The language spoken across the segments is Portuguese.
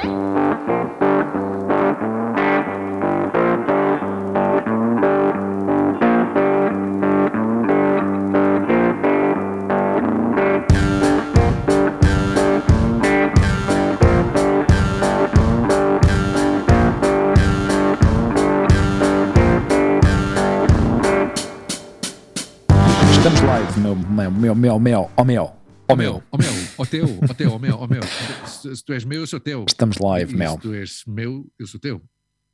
Estamos live, meu, meu, meu, meu, meu, ó meu. Ó ó teu, ó teu, ó meu, ó meu. Se, se tu és meu, eu sou teu. Estamos live, E meu. Se tu és meu, eu sou teu.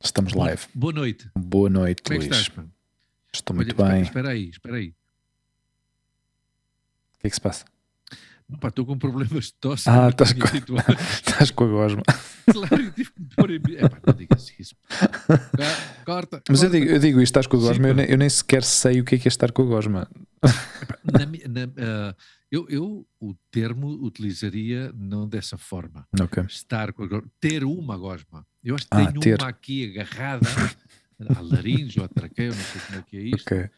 Estamos live. Boa noite. Boa noite, Como é que Luís. estás, pá? Estou Olha, muito espera, bem. O Espera aí, espera aí. que é que se passa? Pá, estou com problemas de tosse. Ah, estás com-. Estás com a gosma. Claro, eu tive que me pôr em... É pá, não digas isso. Ca- Corta. Mas eu corta. digo, eu digo isto, estás com a Sim, gosma, eu pá. nem, eu nem sequer sei o que é que é estar com a gosma. Na na- ah, eu, eu o termo utilizaria não dessa forma. Ok. Estar a. Ter uma gosma. Eu acho que Ah, tenho ter. uma aqui agarrada à laringe ou à traqueia, não sei como é que é isto. Ok.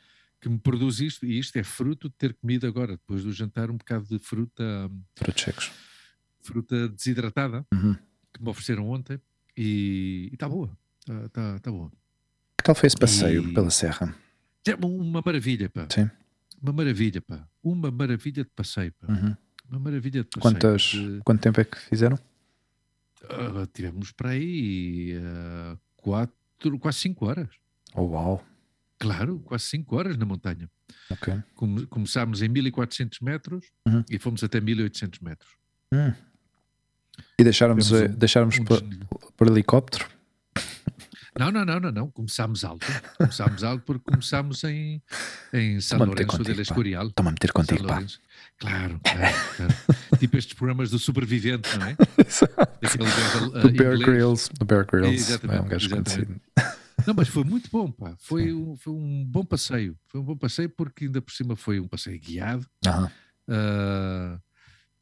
que me produz isto, e isto é fruto de ter comido agora, depois do jantar, um bocado de fruta, checos. fruta desidratada, Uhum. que me ofereceram ontem, e está boa, está tá, tá boa. Que tal foi esse passeio E- pela serra? É uma maravilha, pá. Sim. Uma maravilha, pá. Uma maravilha de passeio, pá. Uhum. Uma maravilha de passeio. Quantas, De- quanto tempo é que fizeram? ah, tivemos para aí ah, quatro, quase cinco horas. Oh, uau. Claro, quase cinco horas na montanha. Ok. Come- começámos em 1400 metros Uhum. e fomos até 1800 metros. Hum. E Tivemos eh, um- deixaram-nos Um por, por helicóptero? Não, não, não, não, não. Começámos alto. Começámos alto porque começámos em, em São Lourenço pá. Escorial. Estou-me a meter contigo, pá. Claro, claro, claro. tipo estes programas do sobrevivente, não é? Daquele gajo, ah, Do Bear. Grylls. Do Bear Grylls. É um gajo conhecido. Não, mas foi muito bom, pá. Foi um, foi um bom passeio. Foi um bom passeio porque ainda por cima foi um passeio guiado. Aham. ah,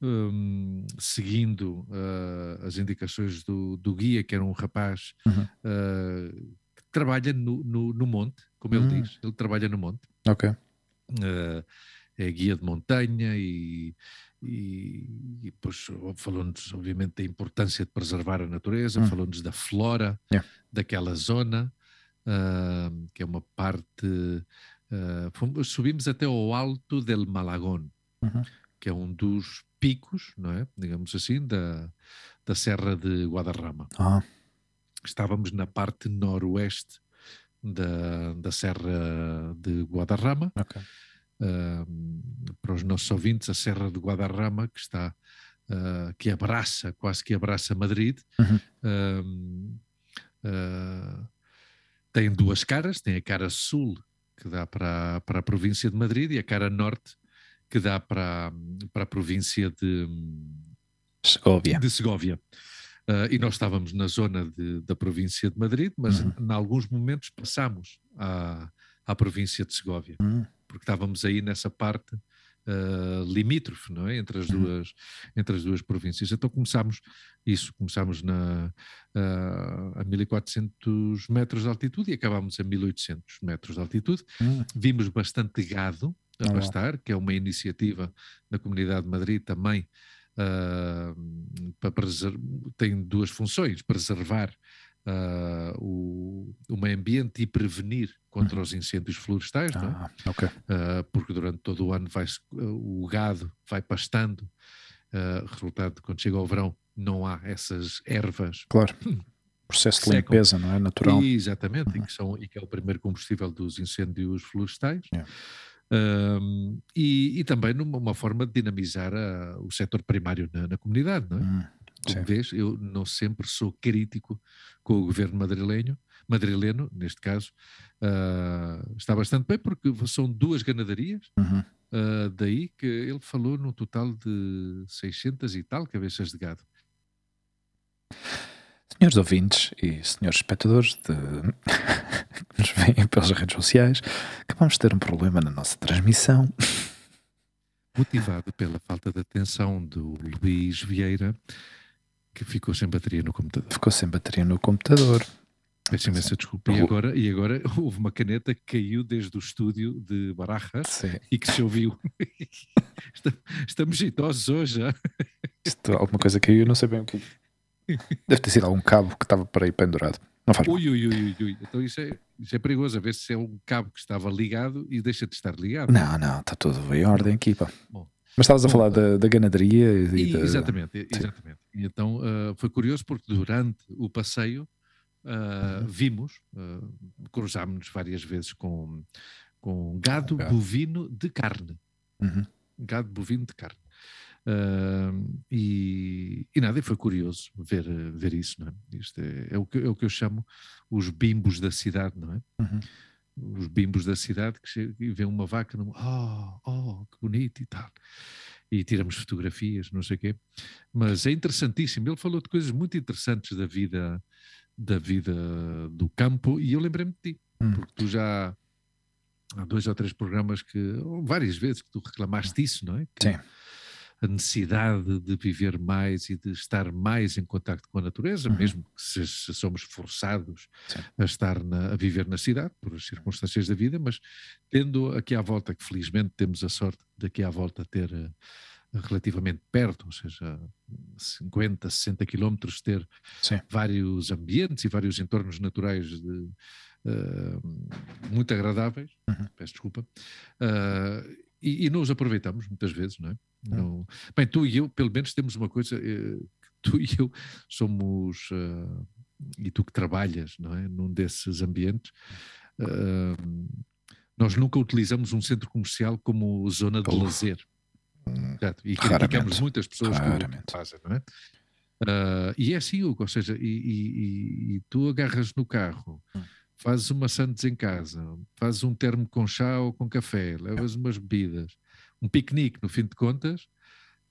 hum, seguindo ah, as indicações do, do guia, que era um rapaz Uhum. ah, que trabalha no, no, no monte, como ele Hum. diz, ele trabalha no monte, Ok. Ah, é guia de montanha e, e, e depois falou-nos, obviamente, da importância de preservar a natureza, Hum. falou-nos da flora Yeah. daquela zona, que é uma parte. fomos- subimos até ao alto del Malagón, Uhum. que é um dos picos, não é? Digamos assim, da, da Serra de Guadarrama. Ah, Estávamos na parte noroeste da, da Serra de Guadarrama. ok. Ahm, para os nossos ouvintes, a Serra de Guadarrama, que está, ah, que abraça, quase que abraça Madrid, Uhum. ah, tem duas caras, tem a cara sul, que dá para, para a província de Madrid, e a cara norte, que dá para, para a província de, Segovia. de Segóvia. Ah, e nós estávamos na zona de- da província de Madrid, mas Uhum. em alguns momentos passámos à, à província de Segóvia Hum, porque estávamos aí nessa parte ah, limítrofe, não é? Entre as, Uhum. duas, entre as duas províncias. Então começámos isso, começámos na, ah, a 1400 metros de altitude e acabámos a 1800 metros de altitude. hum. Vimos bastante gado a wow. pastar, que é uma iniciativa da Comunidade de Madrid também, ah, para tem duas funções, preservar ah, o, o meio ambiente e prevenir contra os incêndios florestais, é? Ah, ok. Uh, porque durante todo o ano vai o gado vai pastando, uh, resultado de quando chega ao verão não há essas ervas. Claro. Processo de Secam. limpeza, não é? Natural. E, exatamente, e, que são, e que é o primeiro combustível dos incêndios florestais. Yeah. Um, e, e também numa uma forma de dinamizar a- o setor primário na, na comunidade, não é? Hum, Como sim. vês, eu não sempre sou crítico com o governo madrilenho, madrileno, neste caso, ah, está bastante bem porque são duas ganadarias, Uhum. ah, daí que ele falou num total de 600 e tal cabeças de gado. Senhores ouvintes e senhores espectadores de... que nos veem pelas redes sociais, acabamos de ter um problema na nossa transmissão. Motivado pela falta de atenção do Luís Vieira, que ficou sem bateria no computador. Ficou sem bateria no computador. Peço imensa desculpa. E agora, e agora houve uma caneta que caiu desde o estúdio de Barajas Sim. e que se ouviu. Estamos- jeitosos hoje. Isto, alguma coisa caiu, não sei bem o que. Deve ter sido algum cabo que estava para aí pendurado. Não faz. Ui, ui, ui, ui. Então isso é, isso é perigoso, a ver se é um cabo que estava ligado e deixa de estar ligado. Não, não, está tudo em ordem aqui, pá. Bom. Mas estavas a falar da, da ganaderia e, E- da- exatamente, exatamente. E então ah, foi curioso porque durante o passeio Uhum. vimos, ah, cruzámos-nos várias vezes com, com gado gado. bovino de carne. Uhum. Gado bovino de carne. Ah, e, e nada, e foi curioso ver, ver isso, não é? Isto é, é o que, é o que eu chamo os bimbos da cidade, não é? Uhum. os bimbos da cidade que chegam e vê uma vaca, no, oh, oh, que bonito e tal. E tiramos fotografias, não sei o quê. Mas é interessantíssimo. Ele falou de coisas muito interessantes da vida da vida do campo e eu lembrei-me de ti, Hum. porque tu já há dois ou três programas que, várias vezes que tu reclamaste isso, não é? Que Sim. A necessidade de viver mais e de estar mais em contacto com a natureza, Uhum. mesmo que se, se somos forçados Sim. a estar na- a viver na cidade, por as circunstâncias da vida, mas tendo aqui à volta, que felizmente temos a sorte daqui à volta ter eh, relativamente perto, ou seja, 50, 60 quilómetros, ter Sim. vários ambientes e vários entornos naturais de, eh, muito agradáveis, Uhum. peço desculpa, eh, e, e não os aproveitamos muitas vezes, não é? Não- Bem, tu e eu, pelo menos, temos uma coisa, eh, que tu e eu somos, eh, e tu que trabalhas, não é? Num desses ambientes, eh, nós nunca utilizamos um centro comercial como zona de Uf. lazer. Exato. E criticamos muitas pessoas que Raramente. fazem, não é? Ah, e é assim, Hugo, ou seja, e, e- e- tu agarras no carro, Hum. fazes uma sandes em casa, fazes um termo com chá ou com café, levas umas bebidas, um piquenique no fim de contas,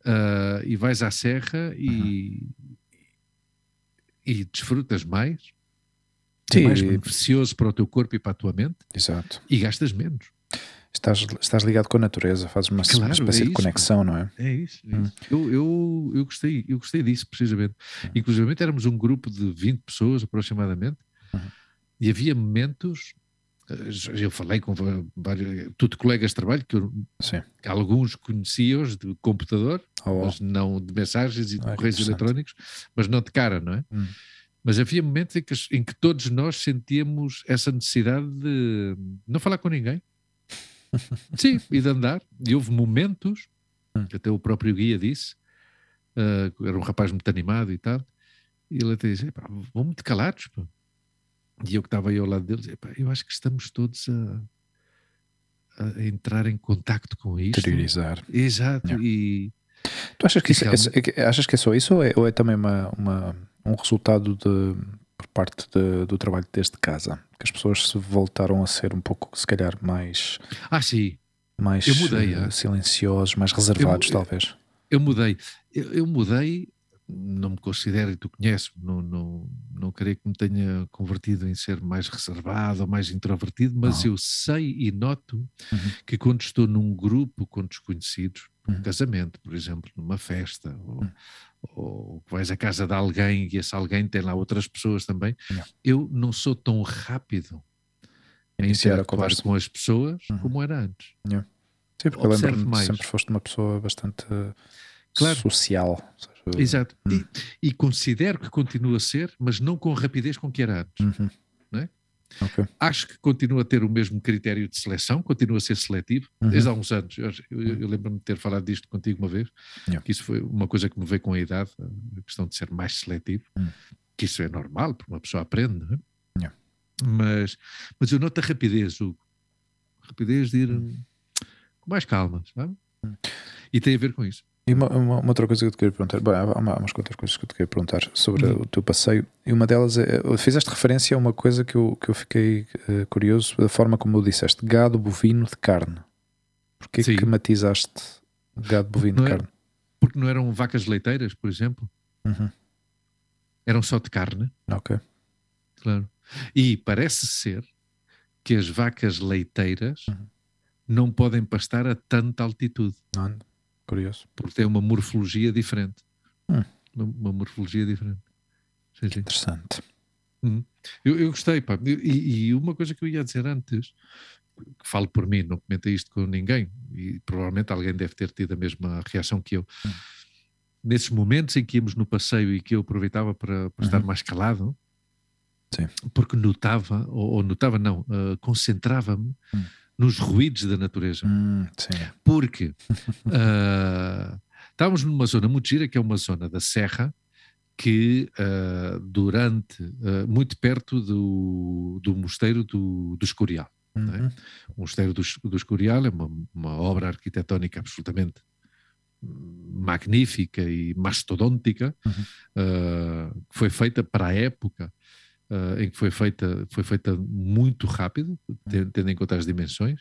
ah, e vais à serra e, e desfrutas mais, é Sim, mais beneficioso para o teu corpo e para a tua mente, exato. e gastas menos. Estás, estás ligado com a natureza, fazes uma, Claro, uma espécie é de isso, conexão, não é? É isso. é Hum. isso. Eu, eu, eu, gostei, eu gostei disso, precisamente. Inclusive, éramos um grupo de 20 pessoas aproximadamente, Uhum. e havia momentos. Eh, Eu falei com vários, tudo colegas de trabalho, que eu, que alguns conhecia-os de computador, Oh, mas não de mensagens e de que correios eletrónicos, mas não de cara, não é? Hum. Mas havia momentos em que, em que todos nós sentíamos essa necessidade de não falar com ninguém. Sim, e de andar. E houve momentos, Hum. que até o próprio guia disse, ah, era um rapaz muito animado e tal, e ele até disse: "Epá, vão muito calados. pá." E eu que estava aí ao lado deles, "Epá, eu acho que estamos todos a, a entrar em contacto com isto. interiorizar. Exato, Yeah. e Tu achas que, isso, é- é que- achas que é só isso ou é, ou é também uma, uma- um resultado de, por parte de- do trabalho desde casa? Que as pessoas se voltaram a ser um pouco, se calhar, mais, ah, sim, mais Eu mudei, é. silenciosos, mais reservados, eu- talvez. eu mudei. Eu, eu mudei, não me considero, e tu conheces, não, não, não creio que me tenha convertido em ser mais reservado ou mais introvertido, mas Não. eu sei e noto Uhum. que quando estou num grupo com desconhecidos, num Uhum. casamento, por exemplo, numa festa, ou, Uhum. ou vais à casa de alguém e esse alguém tem lá outras pessoas também, eu não sou tão rápido em Iniciar a conversa. com as pessoas Uhum. como era antes. Sim, porque eu lembro-me sempre foste uma pessoa bastante Claro. social. seja, Exato. Hum. E, e considero que continua a ser, mas não com a rapidez com que era antes. Uhum. É? Ok. Acho que continua a ter o mesmo critério de seleção, continua a ser seletivo, Uhum. desde há uns anos. Eu, eu- eu lembro-me de ter falado disto contigo uma vez, Yeah. que isso foi uma coisa que me veio com a idade, a questão de ser mais seletivo, Hum. que isso é normal, porque uma pessoa aprende, não é? Yeah. Mas, mas eu noto a rapidez, Hugo. Rapidez de ir hum, com mais calma, sabe? Hum. E tem a ver com isso. E uma, uma- uma outra coisa que eu te queria perguntar, bem, há uma- há umas quantas coisas que eu te queria perguntar sobre Uhum. o teu passeio, e uma delas é, fizeste referência a uma coisa que eu, que eu fiquei eh, curioso, da forma como o disseste, gado bovino de carne. Porquê Sim. que matizaste gado bovino de é- carne? Porque não eram vacas leiteiras, por exemplo, Uhum. eram só de carne. Ok. Claro. E parece ser que as vacas leiteiras Uhum. não podem pastar a tanta altitude, Não, curioso. porque têm uma morfologia diferente. Hum. Uma, uma morfologia diferente. Sim, sim. Interessante. Eu, eu gostei, pá. E, e uma coisa que eu ia dizer antes, que falo por mim, não comentei isto com ninguém, e provavelmente alguém deve ter tido a mesma reação que eu. Hum. nesses momentos em que íamos no passeio e que eu aproveitava para, para estar Uhum. mais calado, Sim. porque notava, ou, ou notava não, uh, concentrava-me Hum. Nos ruídos da natureza. Hum. Porque uh, estávamos numa zona muito gira, que é uma zona da Serra, que uh, durante, uh, muito perto do, do mosteiro do, do Escorial. é? Uhum. O mosteiro do, do Escorial é uma, uma obra arquitetónica absolutamente magnífica e mastodôntica, Uhum. uh, que foi feita para a época uh, em que foi feita, foi feita muito rápido, te- tendo em conta as dimensões.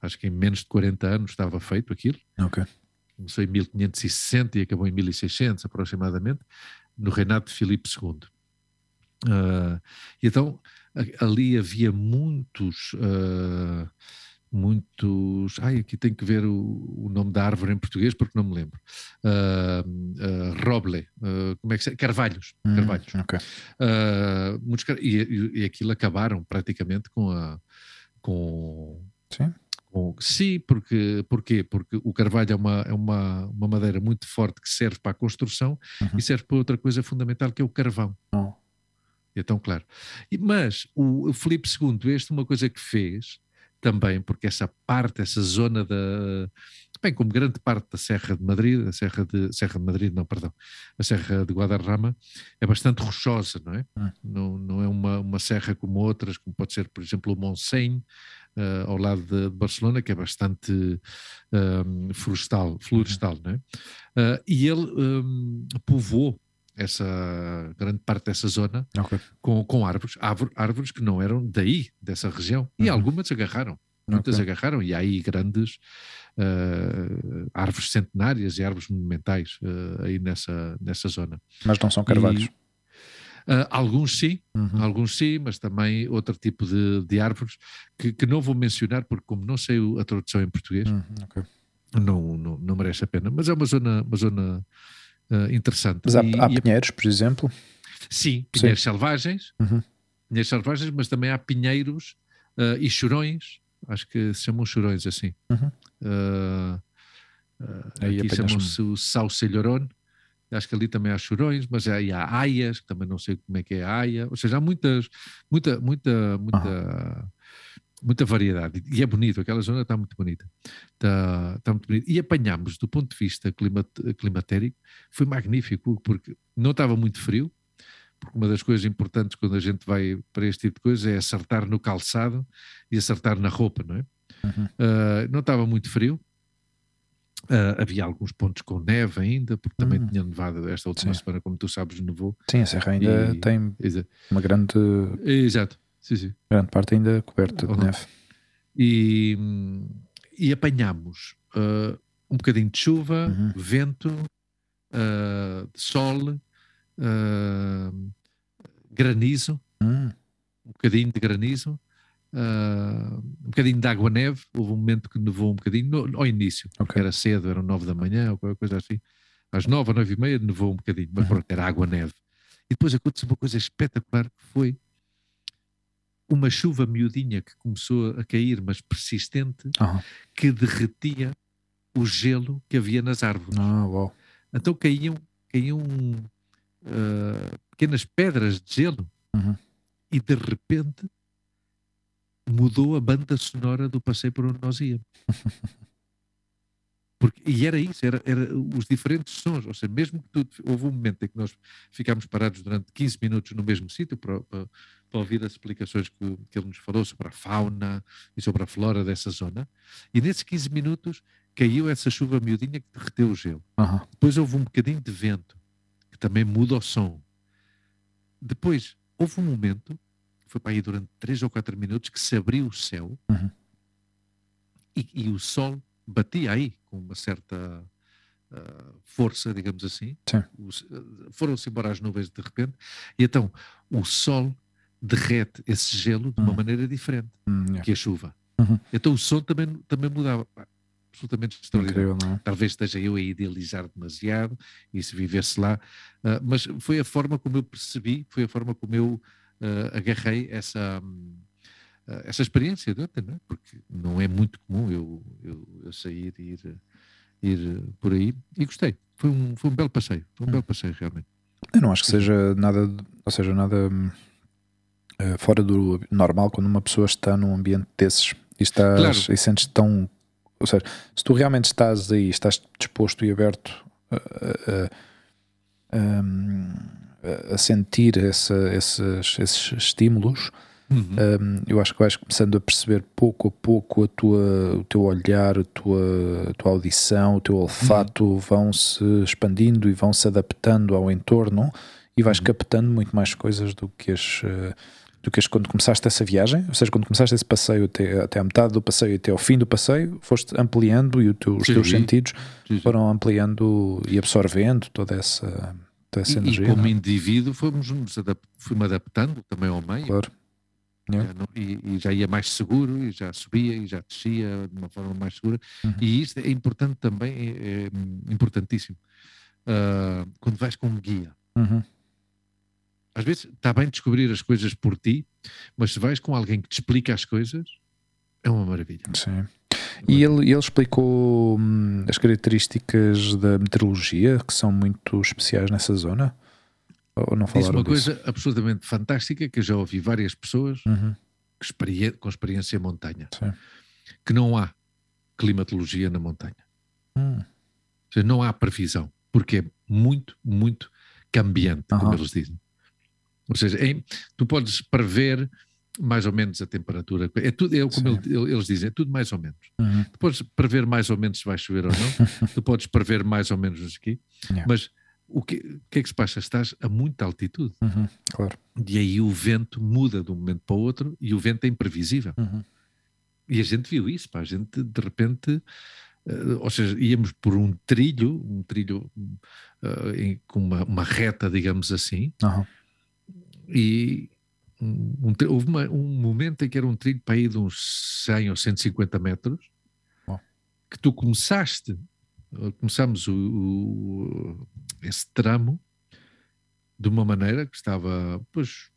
Acho que em menos de 40 anos estava feito aquilo. Ok. Começou em 1560 e acabou em 1600 aproximadamente, no reinado de Filipe II. Uh, e então ali havia muitos uh, muitos ai aqui tem que ver o, o nome da árvore em português porque não me lembro Uh, uh, roble uh, como é que se carvalhos Hum, carvalhos ok. Uh, muitos e, e, aquilo acabaram praticamente com a com Sim. Bom, sim, porque, porquê? Porque o carvalho é, uma, é uma, uma madeira muito forte que serve para a construção Uhum. e serve para outra coisa fundamental que é o carvão. Oh. Então, claro. E- mas o, o Filipe II, este, uma coisa que fez também, porque essa parte, essa zona da. Bem, como grande parte da Serra de Madrid, a Serra de, Serra de Madrid, não, perdão, a Serra de Guadarrama é bastante rochosa, não é? Hum. Não, não é uma, uma serra como outras, como pode ser, por exemplo, o Montseny, eh, ao lado de, de Barcelona, que é bastante ehm, florestal, florestal não é? Eh, e ele ehm, povoou essa grande parte dessa zona Ok. com, com árvores, árvore- árvores que não eram daí, dessa região, e Uhum. algumas agarraram. Muitas Ok. agarraram, e há aí grandes eh, árvores centenárias e árvores monumentais eh, aí nessa, nessa zona. Mas não são carvalhos. E, ah, alguns sim, Uhum. alguns sim, mas também outro tipo de, de árvores que, que não vou mencionar porque como não sei a tradução em português, Uhum, ok. não, não, não merece a pena. Mas é uma zona, uma zona ah, interessante. Mas há, E- há e- pinheiros, por exemplo. sim, pinheiros selvagens, Uhum. pinheiros selvagens, mas também há pinheiros ah, e chorões, acho que se chamam chorões assim. Uhum. Ah, ah, Aí aqui chamam-se o Saucelhoron. Acho que ali também há chorões, mas aí há aias, que também não sei como é que é a aia. Ou seja, há muitas, muita, muita, muita, muita variedade. E é bonito, aquela zona está muito bonita. Está, está muito bonita. E apanhámos, do ponto de vista climat- climatérico, foi magnífico, porque não estava muito frio, porque uma das coisas importantes quando a gente vai para este tipo de coisas é acertar no calçado e acertar na roupa, não é? Uhum. Uh, não estava muito frio. Uh, havia alguns pontos com neve ainda, porque também Hum. tinha nevado esta última Sim. semana, como tu sabes, nevou. Sim, a serra ainda E- tem Exa- uma grande, Exato, sim, sim. grande parte ainda coberta de Uhum. neve. E, e apanhámos uh, um bocadinho de chuva, Uhum. vento, uh, sol, uh, granizo, Hum, um bocadinho de granizo, uh, um bocadinho de água-neve. Houve um momento que nevou um bocadinho, no- ao início, porque Ok. era cedo, eram nove da manhã ou qualquer coisa assim. Às nove nove e meia nevou um bocadinho, mas Uhum. pronto, era água-neve. E depois aconteceu uma coisa espetacular que foi uma chuva miudinha que começou a cair, mas persistente, aham. que derretia o gelo que havia nas árvores. Ah, uau. Então caíam, caíam ah, pequenas pedras de gelo Uhum. e de repente mudou a banda sonora do passeio por onde nós íamos. Porque, e era isso, era, era os diferentes sons, ou seja, mesmo que tu, houve um momento em que nós ficámos parados durante 15 minutos no mesmo sítio para, para, para ouvir as explicações que, que ele nos falou sobre a fauna e sobre a flora dessa zona, e nesses 15 minutos caiu essa chuva miudinha que derreteu o gelo. Aham. Depois houve um bocadinho de vento, que também muda o som. Depois houve um momento, foi para aí durante 3 ou 4 minutos, que se abriu o céu Uhum. e, e o sol batia aí com uma certa ah, força, digamos assim. Ah, Foram-se embora as nuvens de repente, e então o sol derrete esse gelo de uma Uhum. maneira diferente Hum, yeah. que a chuva. Uhum. Então o som também, também mudava. Absolutamente extraordinário Incrível, é? talvez esteja eu a idealizar demasiado e se vivesse lá, ah, mas foi a forma como eu percebi, foi a forma como eu ah, agarrei essa, ah, essa experiência de ontem, não é? porque não é muito comum eu, eu, eu sair e ir, ir por aí e gostei, foi, um, foi um belo passeio. Foi um Hum. belo passeio, realmente. Eu não acho que seja nada, ou seja, nada hum, fora do normal quando uma pessoa está num ambiente desses e estás Claro. e sentes tão, ou seja, se tu realmente estás aí, estás disposto e aberto a, a- a- a- sentir essa- esses, esses estímulos, Uhum. hum, eu acho que vais começando a perceber pouco a pouco a tua, o teu olhar, a tua, a tua audição, o teu olfato vão se expandindo e vão se adaptando ao entorno e vais captando muito mais coisas do que as. Do que quando começaste essa viagem, ou seja, quando começaste esse passeio até, até à metade do passeio e até ao fim do passeio, foste ampliando e teu- os Sim, teus sim. sentidos Sim, foram ampliando e absorvendo toda essa, toda essa E, e energia. como não é? indivíduo fomos nos adap fui-me adaptando também ao meio. Claro. Yeah. Já não- e, e já ia mais seguro, e já subia, e já descia de uma forma mais segura. Uhum. E isto é importante também, é, é, importantíssimo. Ah, quando vais com um guia, Uhum. Às vezes está bem descobrir as coisas por ti, mas se vais com alguém que te explica as coisas, é uma maravilha. Sim. E ele, ele explicou hum, as características da meteorologia que são muito especiais nessa zona? Ou não Diz falaram uma disso? coisa absolutamente fantástica que eu já ouvi várias pessoas Uhum. experi- com experiência em montanha, Sim. que não há climatologia na montanha. Hum. Ou seja, não há previsão, porque é muito, muito cambiante, como Aham. eles dizem. Ou seja, é- tu podes prever mais ou menos a temperatura. É tudo, é como ele- eles dizem, é tudo mais ou menos. Uhum. Tu podes prever mais ou menos se vai chover ou não, tu podes prever mais ou menos aqui, Yeah. mas o que, o que é que se passa? Estás a muita altitude Uhum. Claro. e aí o vento muda de um momento para o outro e o vento é imprevisível. Uhum. E a gente viu isso, pá, a gente de repente, eh, ou seja, íamos por um trilho, um trilho eh, em- com uma, uma reta, digamos assim, Aham. E um, um houve uma- um momento em que era um trilho para ir de uns 100 ou 150 metros, Bom. que tu começaste, começamos o, o- esse tramo de uma maneira que estava, pois,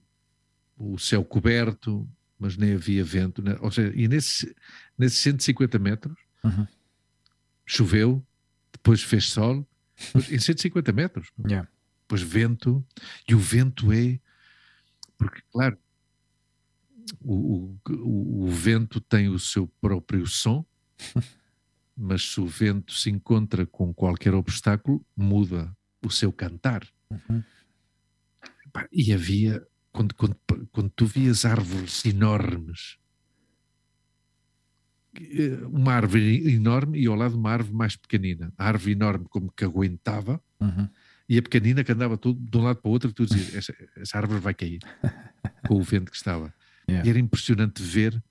o céu coberto, mas nem havia vento, né? ou seja, e nesses, nesses 150 metros Uhum. choveu, depois fez sol, depois, em 150 metros, Yeah. depois vento, e o vento é, porque claro, o, o, o- vento tem o seu próprio som, mas se o vento se encontra com qualquer obstáculo, muda o seu cantar. Uhum. E havia, quando, quando, quando tu vias árvores enormes, eh, uma árvore enorme e ao lado uma árvore mais pequenina. A árvore enorme como que aguentava Uhum. E a pequenina que andava todo de um lado para o outro tu dizias, essa, essa árvore vai cair com o vento que estava. Yeah. E era impressionante ver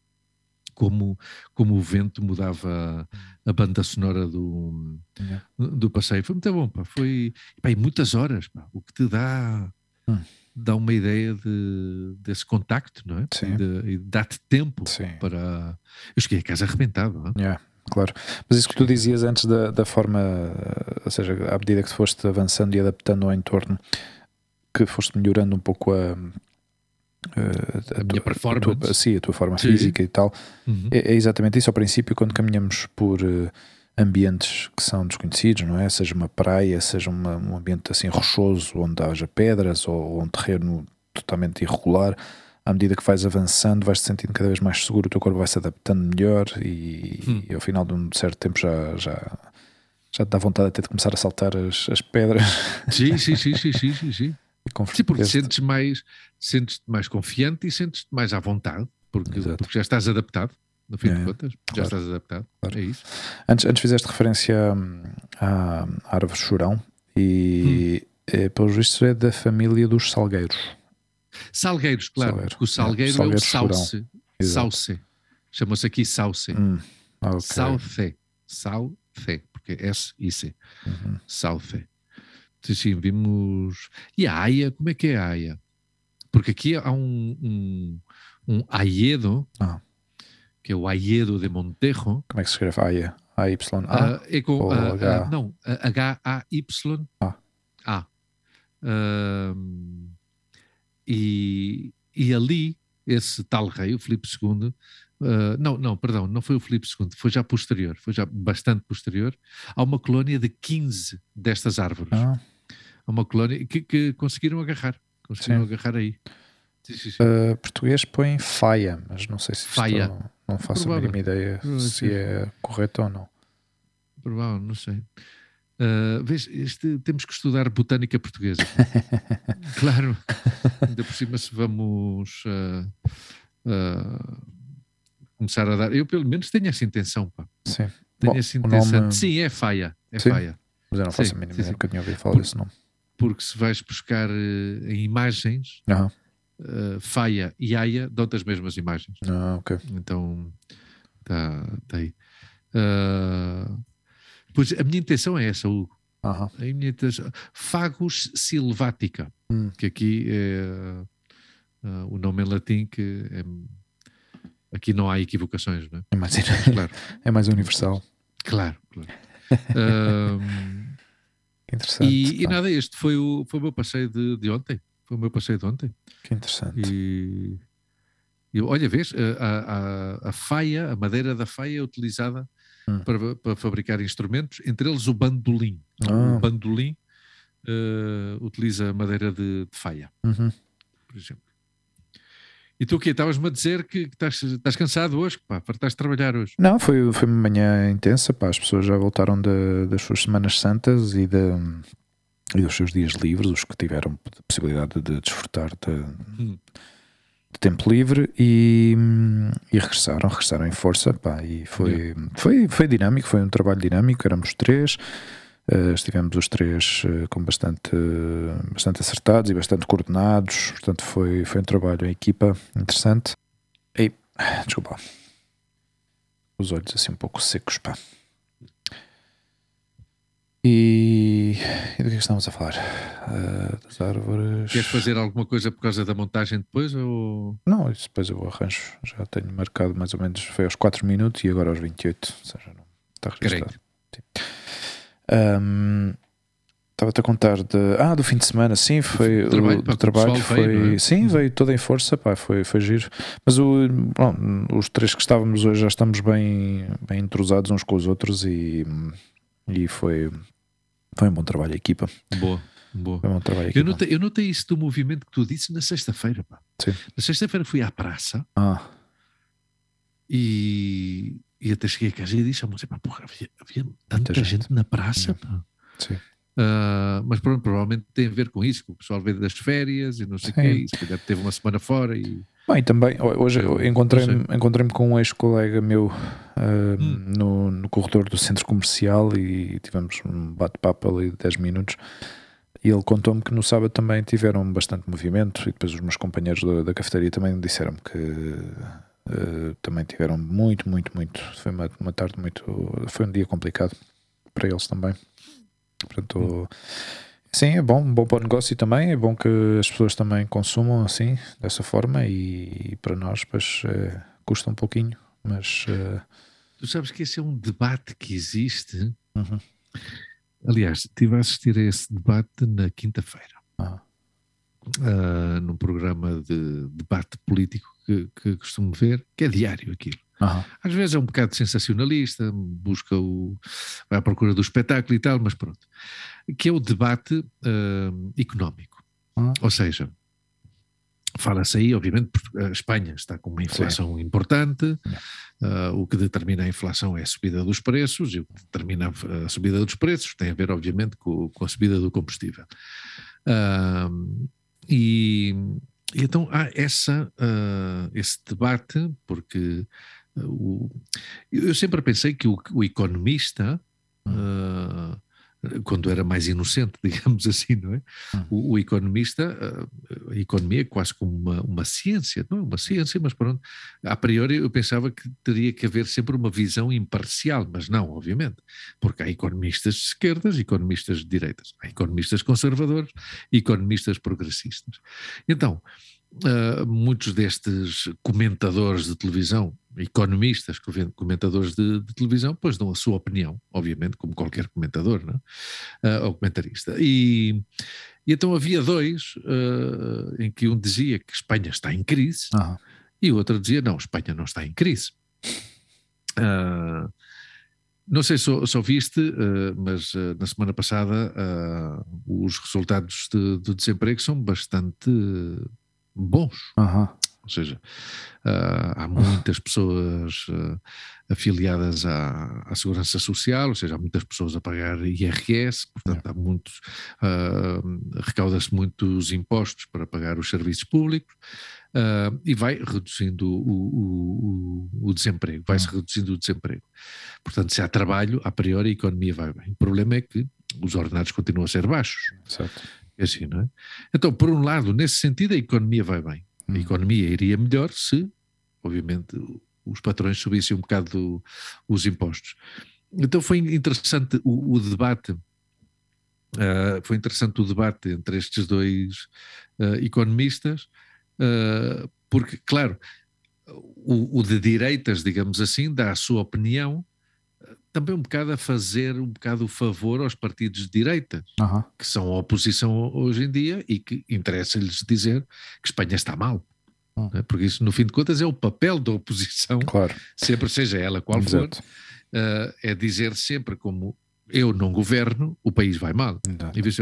como, como o vento mudava a banda sonora do, Yeah. do passeio. Foi muito bom, pá. Foi pá, e muitas horas, pá, o que te dá, Hum. dá uma ideia de, desse contacto, não é? Sim. E, de- e dá-te tempo Sim. para. Eu cheguei a casa arrebentado. não é? Yeah, claro. Mas isso que tu dizias antes da, da forma, ou seja, à medida que foste avançando e adaptando ao entorno, que foste melhorando um pouco a, eh, A minha tua- performance. A tua, sim, a tua forma Sim. física e tal. Uhum. É, é exatamente isso. Ao princípio, quando caminhamos por eh, ambientes que são desconhecidos, não é? Seja uma praia, seja uma- um ambiente assim rochoso, onde haja pedras ou um terreno totalmente irregular, à medida que vais avançando, vais te sentindo cada vez mais seguro, o teu corpo vai se adaptando melhor e, Hum. e ao final de um certo tempo já, já, já te dá vontade até de começar a saltar as, as pedras Sim, sim, sim, sim, sim, sim, sim. Sim, porque sentes mais, sentes-te mais confiante e sentes-te mais à vontade, porque, porque já estás adaptado, no fim É, de contas, já estás adaptado. Claro. É isso. Antes, antes fizeste referência hum, à árvore chorão e, é, pelos vistos, é da família dos salgueiros. Salgueiros, claro, Salgueiro. porque o salgueiro É, é, salgueiro o sauce. Sauce. Chama-se aqui sauce. Hum, ok. Sauce. Sauce. Porque é S e C. Uhum. Sauce. Sim, vimos. E a Aia, como é que é a Aia? Porque aqui há um, um, um Aiedo, Ah. que é o Aiedo de Montejo. Como é que se escreve? AY? AY? Ah, é com ou ah, H? ah, não, H-A-Y. Ah. A. E, e ali esse tal rei, o Filipe II, uh, não, não, perdão, não foi o Filipe II, foi já posterior, foi já bastante posterior, há uma colónia de 15 destas árvores. Ah. Há uma colónia que, que conseguiram agarrar, conseguiram sim. agarrar aí. Sim, sim. Uh, português põe faia, mas não sei se faia. Estou, não faço Provável. a mínima ideia se é correto ou não. Provável, não sei. Uh, vês, este, temos que estudar botânica portuguesa. claro. Ainda por cima, se vamos uh, uh, começar a dar. Eu, pelo menos, tenho essa intenção. Pá. Sim. Tenho Bom, essa intenção. Nome... Sim, é faia. É sim, faia. Mas eu não faço sim, a mínima ideia, nunca tinha ouvido falar Por, desse nome. Porque se vais buscar em imagens, -huh. faia e aia dão-te as mesmas imagens. Ah, ok. Então, está tá aí. Uh, Pois a minha intenção é essa, Hugo. Uhum. A minha intenção, Fagus silvatica, hum. que aqui é uh, o nome em latim que é, aqui não há equivocações, não é? É mais, claro. é mais universal. Claro, claro. um, interessante. E, e, nada, este foi o, foi o meu passeio de, de ontem. Foi o meu passeio de ontem. Que interessante. E, e olha, vês, a, a, a faia, a madeira da faia é utilizada hum. para, para, fabricar instrumentos, entre eles o bandolim. Ah. O bandolim uh, utiliza madeira de, de faia, uhum. por exemplo. E tu o quê? Estavas-me a dizer que estás, estás cansado hoje, pá, fartaste de trabalhar hoje. Não, foi, foi uma manhã intensa, pá, as pessoas já voltaram de, das suas Semanas Santas e, de, e dos seus dias livres, os que tiveram a possibilidade de desfrutar de, hum de tempo livre e, e, regressaram, regressaram em força, pá, e foi, foi, foi dinâmico, foi um trabalho dinâmico, éramos três, uh, estivemos os três uh, com bastante, bastante acertados e bastante coordenados, portanto foi, foi um trabalho em equipa interessante. E, desculpa, os olhos assim um pouco secos, pá. E, e do que é estamos a falar? Uh, das árvores. Queres fazer alguma coisa por causa da montagem depois? Ou... Não, isso depois eu arranjo. Já tenho marcado mais ou menos. Foi aos 4 minutos e agora aos 28. Ou seja, não está registrado. Um, Estava-te a contar de. Ah, do fim de semana, sim, foi. O trabalho, o, trabalho foi. Veio, é? Sim, veio toda em força, pá, foi, foi giro. Mas o, bom, os três que estávamos hoje já estamos bem, bem entrosados uns com os outros e, e foi, foi um bom trabalho a equipa. Boa. Boa. Foi um bom trabalho eu, notei, eu notei isso do movimento que tu disse na sexta-feira. Na sexta-feira fui à praça ah. e, e até cheguei a casa e disse: mas, pá, porra, havia, havia tanta gente. gente. na praça. Uh, mas pronto, provavelmente tem a ver com isso, que o pessoal veio das férias e não sei o quê, e se calhar teve uma semana fora e Bem, também, hoje encontrei-me encontrei com um ex-colega meu uh, hum. no, no corredor do centro comercial e tivemos um bate-papo ali de 10 minutos. E ele contou-me que no sábado também tiveram bastante movimento e depois os meus companheiros da, da cafetaria também disseram que uh, também tiveram muito, muito, muito. Foi uma, uma tarde muito. Foi um dia complicado para eles também. Portanto. Hum Sim, é bom, bom para o negócio também, é bom que as pessoas também consumam assim, dessa forma e, e para nós pois é, custa um pouquinho, mas... Uh... Tu sabes que esse é um debate que existe, uhum. aliás, estive a assistir a esse debate na quinta-feira, ah. uh, num programa de debate político que, que costumo ver, que é diário aquilo. Uhum. Às vezes é um bocado sensacionalista, busca o. vai à procura do espetáculo e tal, mas pronto. Que é o debate uh, económico. Uhum. Ou seja, fala-se aí, obviamente, a Espanha está com uma inflação Sim. importante, uh, o que determina a inflação é a subida dos preços, e o que determina a subida dos preços tem a ver, obviamente, com, com a subida do combustível. Uh, e, e, então há essa, uh, esse debate, porque o, eu sempre pensei que o, o economista, uh, quando era mais inocente, digamos assim, não é? Hum. O, o, economista, a economia é quase como uma, uma ciência, não é uma ciência, mas pronto, a priori eu pensava que teria que haver sempre uma visão imparcial, mas não, obviamente, porque há economistas de esquerdas, economistas de direitas, há economistas conservadores, economistas progressistas. Então, Uh, muitos destes comentadores de televisão, economistas, comentadores de, de, televisão, pois dão a sua opinião, obviamente, como qualquer comentador, não uh, ou comentarista. E, e, então havia dois uh, em que um dizia que Espanha está em crise. E o outro dizia: não, Espanha não está em crise. Uh, não sei se só viste, uh, mas uh, na semana passada os resultados de, de, desemprego são bastante bons. Uhum. Ou seja, há muitas pessoas afiliadas à, à, Segurança Social, ou seja, há muitas pessoas a pagar IRS, portanto, há muitos, recauda-se muitos impostos para pagar os serviços públicos uh, e vai reduzindo o, o, o, o desemprego, vai-se uhum. reduzindo o desemprego. Portanto, se há trabalho, a priori a economia vai bem. O problema é que os ordenados continuam a ser baixos. Certo. É assim, não é? Então, por um lado, nesse sentido, a economia vai bem. A uhum. economia iria melhor se, obviamente, os patrões subissem um bocado os impostos. Então foi interessante o, o debate, uh, foi interessante o debate entre estes dois uh, economistas, uh, porque, claro, o, o, de direitas, digamos assim, dá a sua opinião também um bocado a fazer um bocado o favor aos partidos de direita, uhum. que são a oposição hoje em dia e que interessa-lhes dizer que Espanha está mal. Uhum. Porque isso, no fim de contas, é o papel da oposição, claro. sempre seja ela qual Exato. for, uh, é dizer sempre como eu não governo, o país vai mal.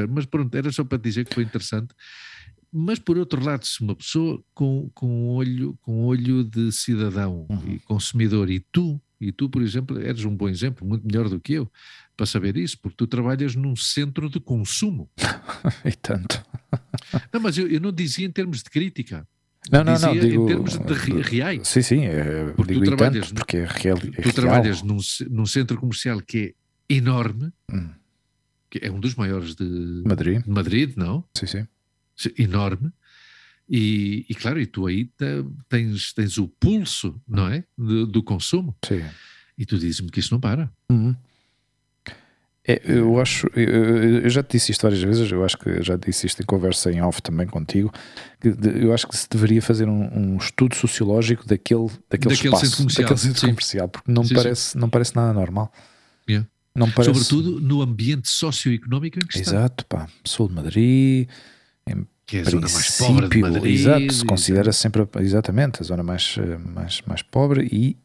Mas pronto, era só para dizer que foi interessante. Mas por outro lado, se uma pessoa com, com, olho, com olho de cidadão uhum. e consumidor, e tu e tu, por exemplo, eres um bom exemplo, muito melhor do que eu, para saber isso, porque tu trabalhas num centro de consumo. e tanto. não, mas eu, eu, não dizia em termos de crítica. Não, não, não, digo, em termos de reais. Sim, sim, é, porque tu trabalhas, tanto, porque é real. É tu real. trabalhas num, num centro comercial que é enorme, hum. que é um dos maiores de Madrid, de Madrid não? Sim, sim. Enorme e, e, claro, e tu aí tens, tens o pulso, não é? Do, do consumo. Sim. E tu dizes-me que isso não para. Uhum. É, eu acho, eu, eu, já te disse isto várias vezes, eu acho que já disse isto em conversa em off também contigo, que eu acho que se deveria fazer um, um estudo sociológico daquele, daquele, daquele espaço, centro comercial, daquele centro comercial, porque não, sim, parece, sim. não parece nada normal. Yeah. Não parece... Sobretudo no ambiente socioeconómico em que está. Exato, pá. Sul de Madrid, em que é a zona mais pobre de Madrid. Exato, se considera sempre exatamente a zona mais, eh, mais, mais pobre e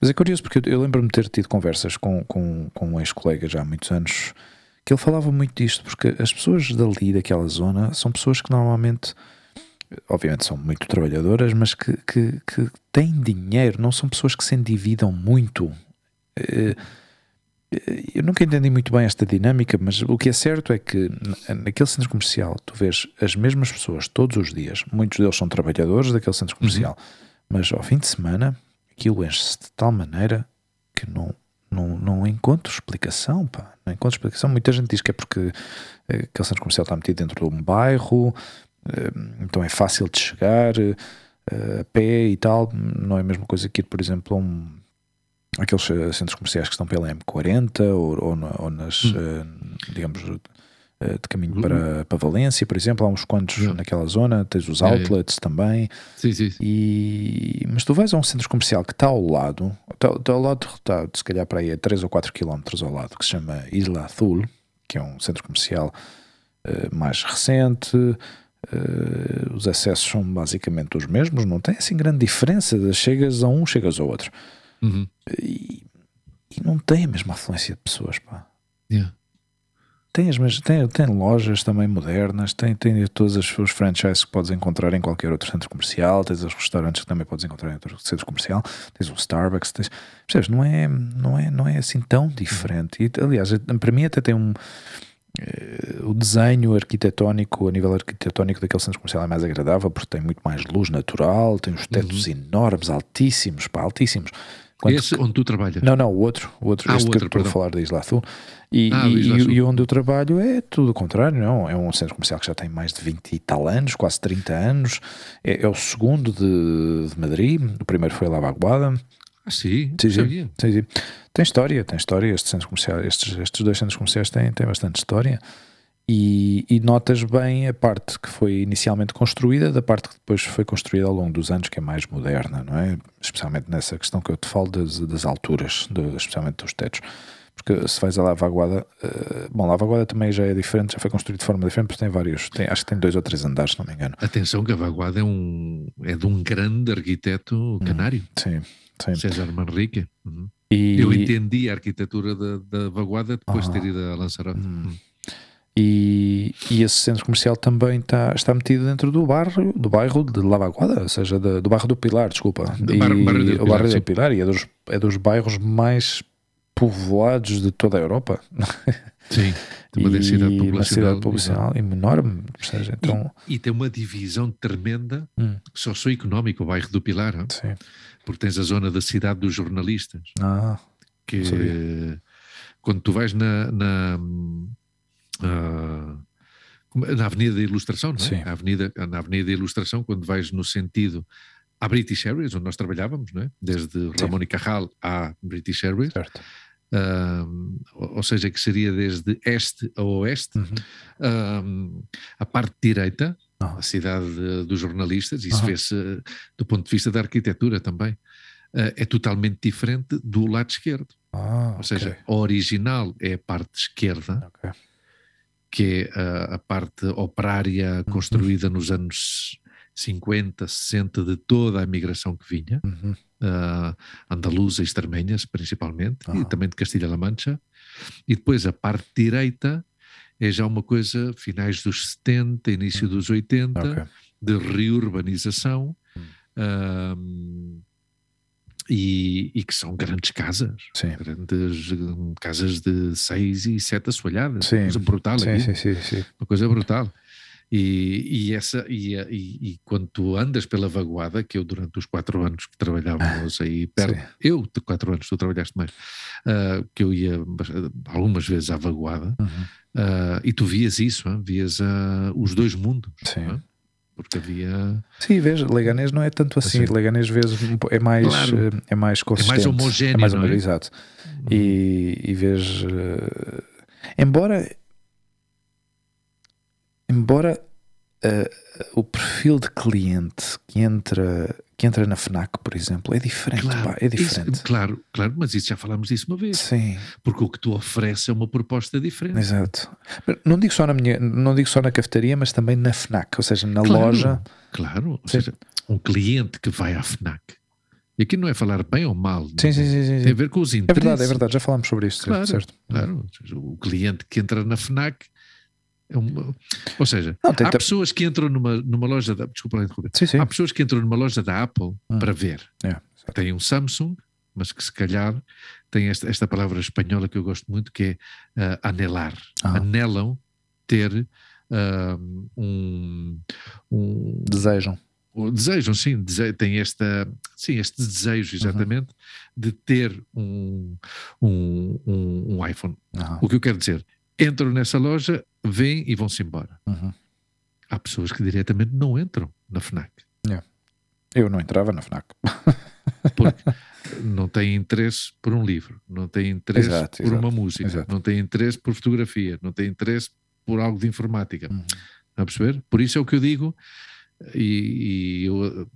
mas, é curioso porque eu, lembro-me de ter tido conversas com, com, com um ex-colega já há muitos anos que ele falava muito disto, porque as pessoas dali, daquela zona, são pessoas que normalmente, obviamente, são muito trabalhadoras, mas que, que, que têm dinheiro, não são pessoas que se endividam muito. Uh, eu nunca entendi muito bem esta dinâmica, mas o que é certo é que naquele centro comercial tu vês as mesmas pessoas todos os dias, muitos deles são trabalhadores daquele centro comercial, uhum. mas ao fim de semana aquilo enche-se de tal maneira que não, não, não encontro explicação, pá. Não encontro explicação. Muita gente diz que é porque eh, aquele centro comercial está metido dentro de um bairro, eh, então é fácil de chegar eh, a pé e tal. Não é a mesma coisa que ir, por exemplo, a um aqueles eh, centros comerciais que estão pela M40 ou, ou, ou nas, hum. uh, digamos, uh, de caminho para, uhum. para Valência, por exemplo, há uns quantos uhum. naquela zona, tens os outlets é, é. também. Sim, sim, sim. E, mas tu vais a um centro comercial que está ao lado, está, está ao lado, está se calhar para aí a 3 ou 4 quilómetros ao lado, que se chama Isla Azul, que é um centro comercial uh, mais recente. Uh, os acessos são basicamente os mesmos, não tem assim grande diferença. Chegas a um, chegas ao outro. Uhum. E, e, não tem a mesma afluência de pessoas, pá. Yeah. Tem, as, tem, tem lojas também modernas, tem, tem todas as, os franchises que podes encontrar em qualquer outro centro comercial, tens os restaurantes que também podes encontrar em outro centro comercial, tens o Starbucks, tens, percebes? Não é, não, é, não é assim tão diferente. E, aliás, para mim até tem um. Uh, o desenho arquitetónico, a nível arquitetónico daquele centro comercial é mais agradável porque tem muito mais luz natural, tem os tetos uhum. enormes, altíssimos, pá, altíssimos. Quanto Esse onde tu trabalhas? Não, não, o outro, o outro, ah, este outro, que estou a falar da Isla Azul. E, ah, e, Isla e, onde eu trabalho é tudo o contrário, não? É um centro comercial que já tem mais de 20 e tal anos, quase 30 anos. É, é o segundo de, de, Madrid, o primeiro foi a Lavaguada. Ah, sim, sim, sim, sim, sim. Tem história, tem história. Este centro comercial, estes, estes dois centros comerciais têm, têm bastante história. E, e, notas bem a parte que foi inicialmente construída da parte que depois foi construída ao longo dos anos, que é mais moderna, não é? Especialmente nessa questão que eu te falo das, das alturas, de, especialmente dos tetos. Porque se vais a Lavaguada, uh, bom, Lavaguada também já é diferente, já foi construído de forma diferente, porque tem vários, tem, acho que tem dois ou três andares, se não me engano. Atenção que a Vaguada é, um, é de um grande arquiteto hum, canário. Hum, sim, sim. César Manrique. Uhum. E... Eu entendi a arquitetura da, da Vaguada depois de ter ido a Lanzarote. Hum. E, e, esse centro comercial também está, está metido dentro do bairro, do bairro de Lavaguada, ou seja, de, do bairro do Pilar, desculpa. Do e, bairro, bairro do o bairro do Pilar, e é dos, é dos bairros mais povoados de toda a Europa. Sim, tem uma densidade populacional, uma cidade populacional enorme. Seja, então... E, e, tem uma divisão tremenda hum. socioeconómica, o bairro do Pilar, Sim. porque tens a zona da cidade dos jornalistas. Ah, que quando tu vais na, na uh, na Avenida da Ilustração, não é? Sim. Avenida, na Avenida da Ilustração, quando vais no sentido à British Airways, onde nós trabalhávamos, não é? Desde Ramon e Carral à British Airways. Certo. Uh, ou seja, que seria desde este a oeste, uhum. uh, a parte direita, oh. a cidade de, dos jornalistas, isso uhum. vê-se do ponto de vista da arquitetura também, uh, é totalmente diferente do lado esquerdo. Ah, ou seja, a original é a parte esquerda, okay que é a, a parte operária uhum. construída nos anos 50, 60 de toda a migração que vinha, uhum. uh, andaluza e extremenhas principalmente, uhum. e também de Castilha-La Mancha. E depois a parte direita é já uma coisa finais dos 70, início dos 80, okay. de reurbanização. Uhum. E, e, que são grandes casas, sim. grandes casas de seis e sete assoalhadas, sim. uma coisa brutal sim, sim, sim, sim, uma coisa brutal. E, e essa e, e, quando tu andas pela vaguada, que eu durante os quatro anos que trabalhávamos aí perto, eu de quatro anos, tu trabalhaste mais, uh, que eu ia algumas vezes à vaguada, uhum. uh, e tu vias isso, hein? vias uh, os dois mundos. Sim porque havia. Sim, veja, Leganês não é tanto assim. assim. Leganês vezes é mais, claro. Eh, é mais consistente. É mais homogéneo. É mais homogéneo, é? exato. Uhum. E, e vejo. Uh, embora. Embora uh, o perfil de cliente que entra que entra na FNAC, por exemplo, é diferente, claro, pá, é diferente. Isso, claro, claro, mas isso já falámos disso uma vez. Sim. Porque o que tu ofereces é uma proposta diferente. Exato. Não digo só na minha, não digo só na cafetaria, mas também na FNAC, ou seja, na claro, loja. Claro, ou seja, um cliente que vai à FNAC. E aqui não é falar bem ou mal. Sim, sim, sim, sim, Tem a ver com os interesses. É verdade, é verdade, já falámos sobre isso. Claro, certo. claro. O cliente que entra na FNAC é uma, ou seja, não, há pessoas que entram numa, numa loja da. Desculpa interromper. Sim, sim. Há pessoas que entram numa loja da Apple hum. para ver. É, tem um Samsung, mas que se calhar tem esta, esta palavra espanhola que eu gosto muito, que é uh, anelar. Ah. Anelam ter uh, um, um. Desejam. Desejam, sim, dese tem esta, sim, este desejo exatamente uhum. de ter um, um, um, um iPhone. Uhum. O que eu quero dizer, entram nessa loja, vêm e vão-se embora. Uhum. Há pessoas que diretamente não entram na FNAC. Yeah. Eu não entrava na FNAC. Porque não têm interesse por um livro, não têm interesse exato, por exato, uma música, exato. não têm interesse por fotografia, não têm interesse por algo de informática. Uhum. a perceber? Por isso é o que eu digo, e, e eu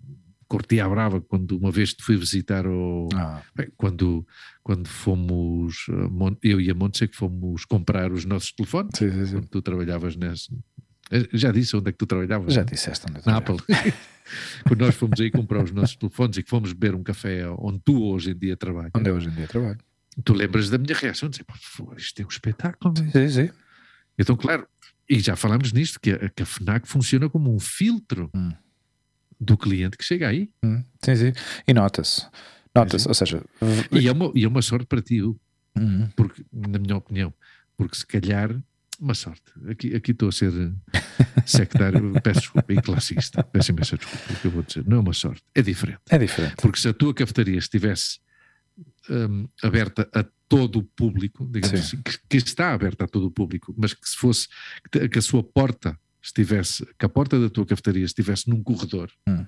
cortei a brava quando uma vez te fui visitar o, ah. bem, quando, quando fomos, eu e a Montse que fomos comprar os nossos telefones, sim, sim, sim. quando tu trabalhavas nesse. Eh, já disse onde é que tu trabalhavas? Já disseste onde Na Apple. quando nós fomos aí comprar os nossos telefones e que fomos beber um café onde tu hoje em dia trabalhas. Onde eu hoje em dia trabalho. Tu lembras da minha reação? Dizer, isto é um espetáculo. Sim, sim, sim. Então, claro, e já falamos nisto, que a, que a FNAC funciona como um filtro. Hum do cliente que chega aí. Hum, sim, sim. E nota-se. Nota-se, ou seja. E é, uma, e é uma sorte para ti, uhum. porque, na minha opinião, porque se calhar. Uma sorte. Aqui, aqui estou a ser sectário, peço desculpa, e classista. Peço imensa desculpa o que eu vou dizer. Não é uma sorte, é diferente. É diferente. Porque se a tua cafetaria estivesse um, aberta a todo o público, digamos Sim. assim, que, que, está aberta a todo o público, mas que se fosse, que, que a sua porta estivesse, que a porta da tua cafetaria estivesse num corredor hum.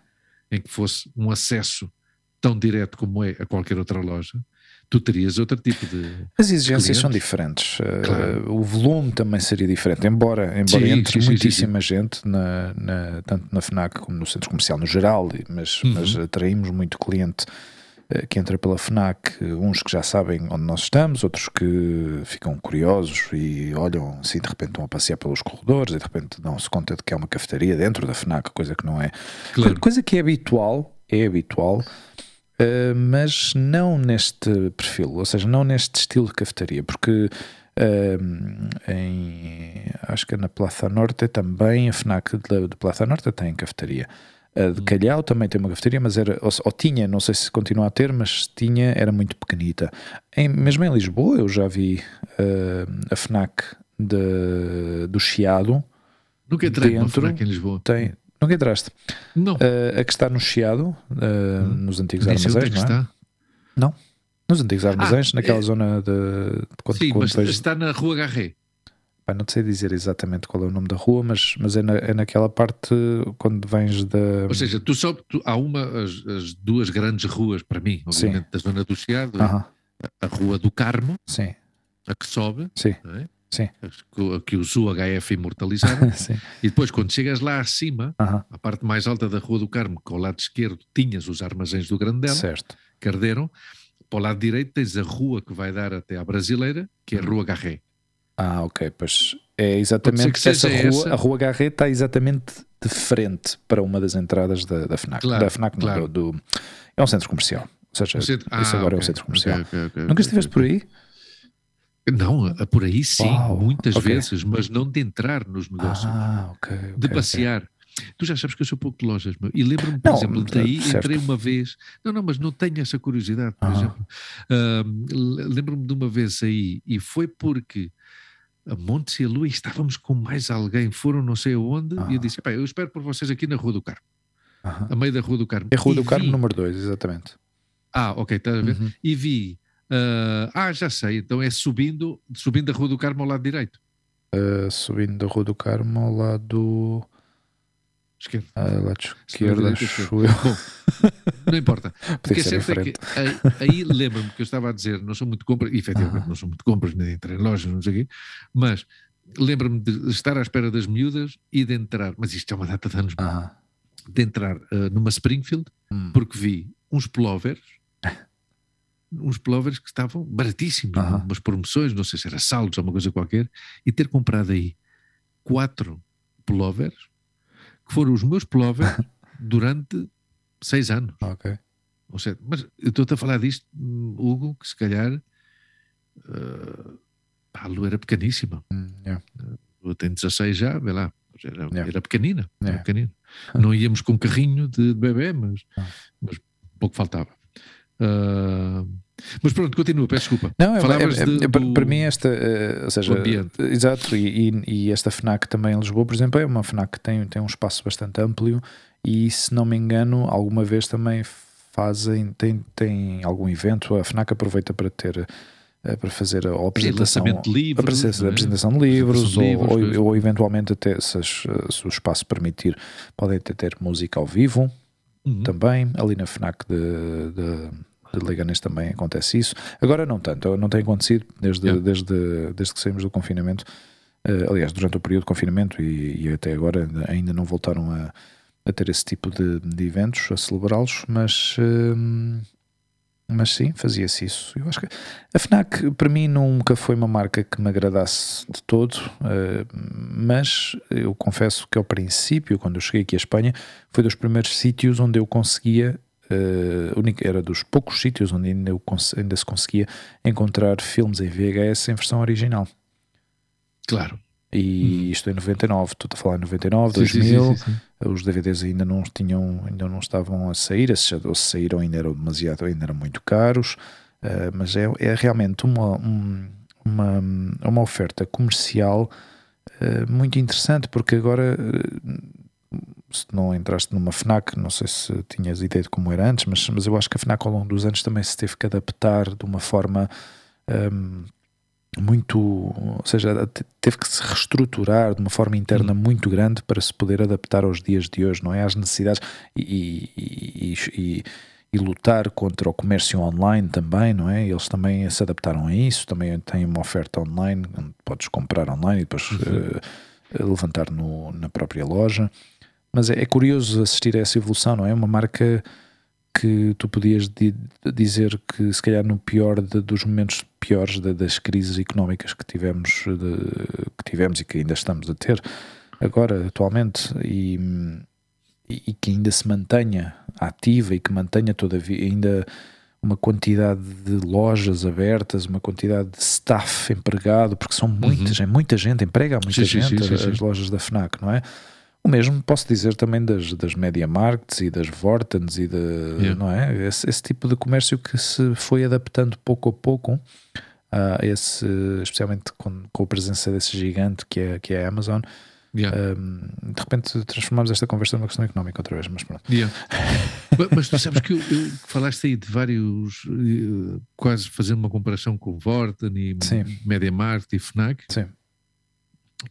em que fosse um acesso tão direto como é a qualquer outra loja, tu terias outro tipo de. As exigências são diferentes. Claro. Uh, o volume também seria diferente, embora, embora sim, entre sim, muitíssima sim, gente, na, na, tanto na FNAC como no centro comercial no geral, mas, uhum. mas atraímos muito cliente eh, que entra pela FNAC, uns que já sabem onde nós estamos, outros que ficam curiosos e olham assim, de repente estão a passear pelos corredores e de repente dão-se conta de que há uma cafetaria dentro da FNAC, coisa que não é. Claro. Coisa que é habitual, é habitual, Uh, mas não neste perfil, ou seja, não neste estilo de cafetaria, porque uh, em, acho que na Plaza Norte também, a FNAC de, de Plaza Norte tem cafetaria. A de Calhau também tem uma cafetaria, mas era, ou, ou, tinha, não sei se continua a ter, mas tinha, era muito pequenita. Em, mesmo em Lisboa, eu já vi uh, a FNAC de, do Chiado. Nunca entrei dentro, FNAC em Lisboa. Tem, Nunca entraste? Não. Uh, a que está no Chiado, uh, nos antigos armazéns, é não é? Está. Não. Nos antigos armazéns, ah, naquela é... zona de, de quando, Sim, quando mas está na Rua Garré. Pá, não sei dizer exatamente qual é o nome da rua, mas, mas é, na, é naquela parte quando vens da. Ou seja, tu só tu, há uma, as, as, duas grandes ruas para mim, obviamente, Sim. da zona do Chiado, uh -huh. a, a Rua do Carmo, Sim. a que sobe, Sim. É? Sim. Que, que os UHF imortalizaram. e depois, quando chegas lá acima, uh -huh. a parte mais alta da Rua do Carmo, que ao lado esquerdo tinhas os armazéns do Grandel, certo. que arderam, para o lado direito tens a rua que vai dar até à Brasileira, que é a Rua Garré. Ah, ok, pois é exatamente essa rua, essa... a Rua Garré está exatamente de frente para uma das entradas da, da FNAC. Claro, da FNAC claro. do, do, é um centro comercial. Ou seja, centro... isso ah, agora okay, é um centro comercial. Okay, okay, Nunca estiveste por aí? Não, por aí sim, Uau, muitas vezes, mas não de entrar nos negócios. Ah, okay, okay, de passear. Tu já sabes que eu sou pouco de lojas, meu. e lembro-me, por não, exemplo, daí certo. entrei uma vez. Não, não, mas não tenho essa curiosidade, por ah. exemplo. Uh, lembro-me de uma vez aí, e foi porque a Montes e a Lua estávamos com mais alguém, foram não sei aonde, ah. e eu disse: eu espero por vocês aqui na Rua do Carmo. A meio da Rua do Carmo. É Rua e do Carmo vi... número 2, exatamente. Ah, ok, estás a ver? Uhum. E vi Uh, ah, já sei, então é subindo, subindo a Rua do Carmo ao lado direito. Uh, subindo da Rua do Carmo ao lado esquerdo. Uh, lado esquerdo, acho eu. Não importa. Porque é certo é que aí, lembro-me que eu estava a dizer, não sou muito compras, efetivamente não sou muito compras, nem entrar em lojas, não sei o quê, mas lembro-me de estar à espera das miúdas e de entrar, mas isto é uma data de anos, de entrar uh, numa Springfield, hum. porque vi uns pullovers uns pullovers que estavam baratíssimos, uhum. umas promoções, não sei se era saldos ou uma coisa qualquer, e ter comprado aí quatro pullovers que foram os meus pullovers durante seis anos. Ok. Ou seja, mas eu estou-te a falar disto, Hugo, que se calhar uh, a lua era pequeníssima. Mm, yeah. Eu tenho 16 já, vê lá. Era, yeah. era pequenina. Yeah. Era pequenina. Não íamos com carrinho de, bebê, mas, ah. mas pouco faltava. Uh, mas pronto, continua, peço desculpa. Não, é, é, é, de, para, do, para mim esta, uh, ou seja, exato, e, e, esta FNAC também em Lisboa, por exemplo, é uma FNAC que tem, tem um espaço bastante amplo e se não me engano, alguma vez também fazem, tem, tem algum evento, a FNAC aproveita para ter eh, para fazer a apresentação, de livros, a é? apresentação de livros, ou, livros ou, ou, eventualmente até se, se, o espaço permitir, podem até ter música ao vivo uhum. também, ali na FNAC de, de de Leganés também acontece isso. Agora não tanto, não tem acontecido desde, yeah. desde, desde que saímos do confinamento. Uh, aliás, durante o período de confinamento e, e até agora ainda não voltaram a, a ter esse tipo de, de eventos, a celebrá-los, mas, uh, mas sim, fazia-se isso. Eu acho que a FNAC para mim nunca foi uma marca que me agradasse de todo, uh, mas eu confesso que ao princípio, quando eu cheguei aqui à Espanha, foi dos primeiros sítios onde eu conseguia era dos poucos sítios onde ainda, ainda, se conseguia encontrar filmes em VHS em versão original. Claro. E hum. isto em 99, estou a falar em 99, sim, 2000, sim, sim, os DVDs ainda não tinham, ainda não estavam a sair, ou se saíram ainda eram demasiado, ainda eram muito caros, uh, mas é, é realmente uma, um, uma, uma oferta comercial uh, muito interessante, porque agora se não entraste numa FNAC, não sei se tinhas ideia de como era antes, mas, mas eu acho que a FNAC ao longo dos anos também se teve que adaptar de uma forma um, muito, ou seja, teve que se reestruturar de uma forma interna uhum. muito grande para se poder adaptar aos dias de hoje, não é? Às necessidades e, e, e, e lutar contra o comércio online também, não é? Eles também se adaptaram a isso, também têm uma oferta online, onde podes comprar online e depois uhum. uh, levantar no, na própria loja. Mas é, é, curioso assistir a essa evolução, não é? Uma marca que tu podias di dizer que se calhar no pior de, dos momentos piores de, das crises económicas que tivemos, de, que tivemos e que ainda estamos a ter agora atualmente e, e, que ainda se mantenha ativa e que mantenha todavia ainda uma quantidade de lojas abertas, uma quantidade de staff empregado, porque são muitas, uhum. é muita gente, emprega muita sim, gente sim, sim, as lojas da FNAC, não é? O mesmo posso dizer também das, das Media Markets e das Vortens e de, yeah. não é? Esse, esse, tipo de comércio que se foi adaptando pouco a pouco a esse, especialmente com, com a presença desse gigante que é, que é a Amazon. Yeah. Um, de repente transformamos esta conversa numa questão económica outra vez, mas pronto. Yeah. mas tu sabes que eu, eu, falaste aí de vários, eh, quase fazendo uma comparação com Vorten e Sim. Market e Fnac. Sim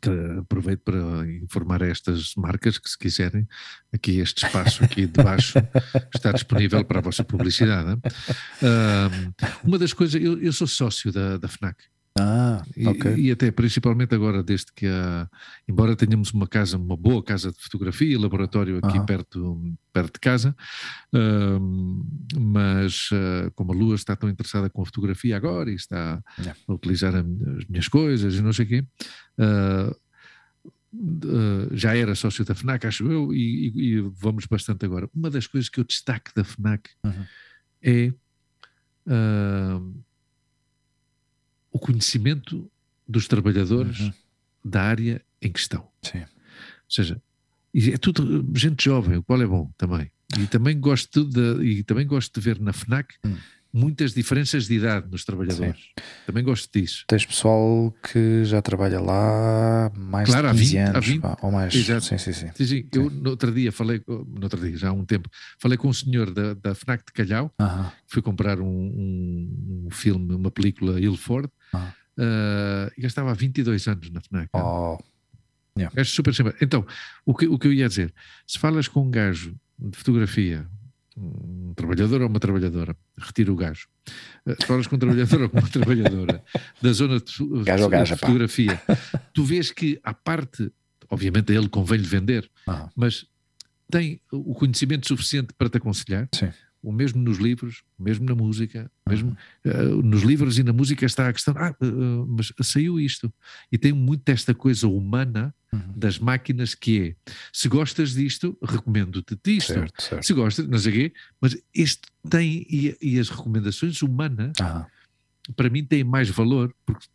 que aproveito para informar estas marcas que se quiserem, aqui este espaço aqui debaixo está disponível para a vossa publicidade. uma das coisas, eu, eu, sou sócio da, da FNAC. Ah, ok. E, e, até principalmente agora, desde que há, embora tenhamos uma casa, uma boa casa de fotografia, laboratório aqui perto, perto de casa, uh, mas uh, como a Lua está tão interessada com a fotografia agora e está yeah. a utilizar a, as minhas coisas e não sei o quê, uh, já era sócio da FNAC, acho eu, e, e, e, vamos bastante agora. Uma das coisas que eu destaco da FNAC uhum. é o conhecimento dos trabalhadores uhum. da área em questão. Sim. Ou seja, é tudo gente jovem, o qual é bom também. E também gosto de, e também gosto de ver na FNAC uhum. muitas diferenças de idade nos trabalhadores. Sim. Também gosto disso. Tens pessoal que já trabalha lá mais claro, de 15 há 20, anos, 20, ou mais. Exato. Sim, sim, sim. sim, sim. Eu no outro dia falei, no outro dia, já há um tempo, falei com um senhor da, da FNAC de Calhau, uh -huh. que foi comprar um, um, um, filme, uma película Ilford, ah. Uh, e gastava 22 anos na FNAC. Oh. Yeah. É super simples. Então, o que, o que eu ia dizer, se falas com um gajo de fotografia, um trabalhador ou uma trabalhadora, retiro o gajo. Uh, se falas com um trabalhador ou com uma trabalhadora da zona de, gajo de, gajo, fotografia, tu vês que a parte, obviamente a ele convém-lhe vender, ah. mas tem o conhecimento suficiente para te aconselhar. Sim o mesmo nos livros, o mesmo na música, mesmo uh, nos livros e na música está a questão, ah, uh, mas saiu isto. E tem muito desta coisa humana uhum. das máquinas que é, se gostas disto, recomendo-te isto. Certo, certo. Se gostas, não sei o quê, mas este tem, e, e as recomendações humanas para mim têm mais valor porque,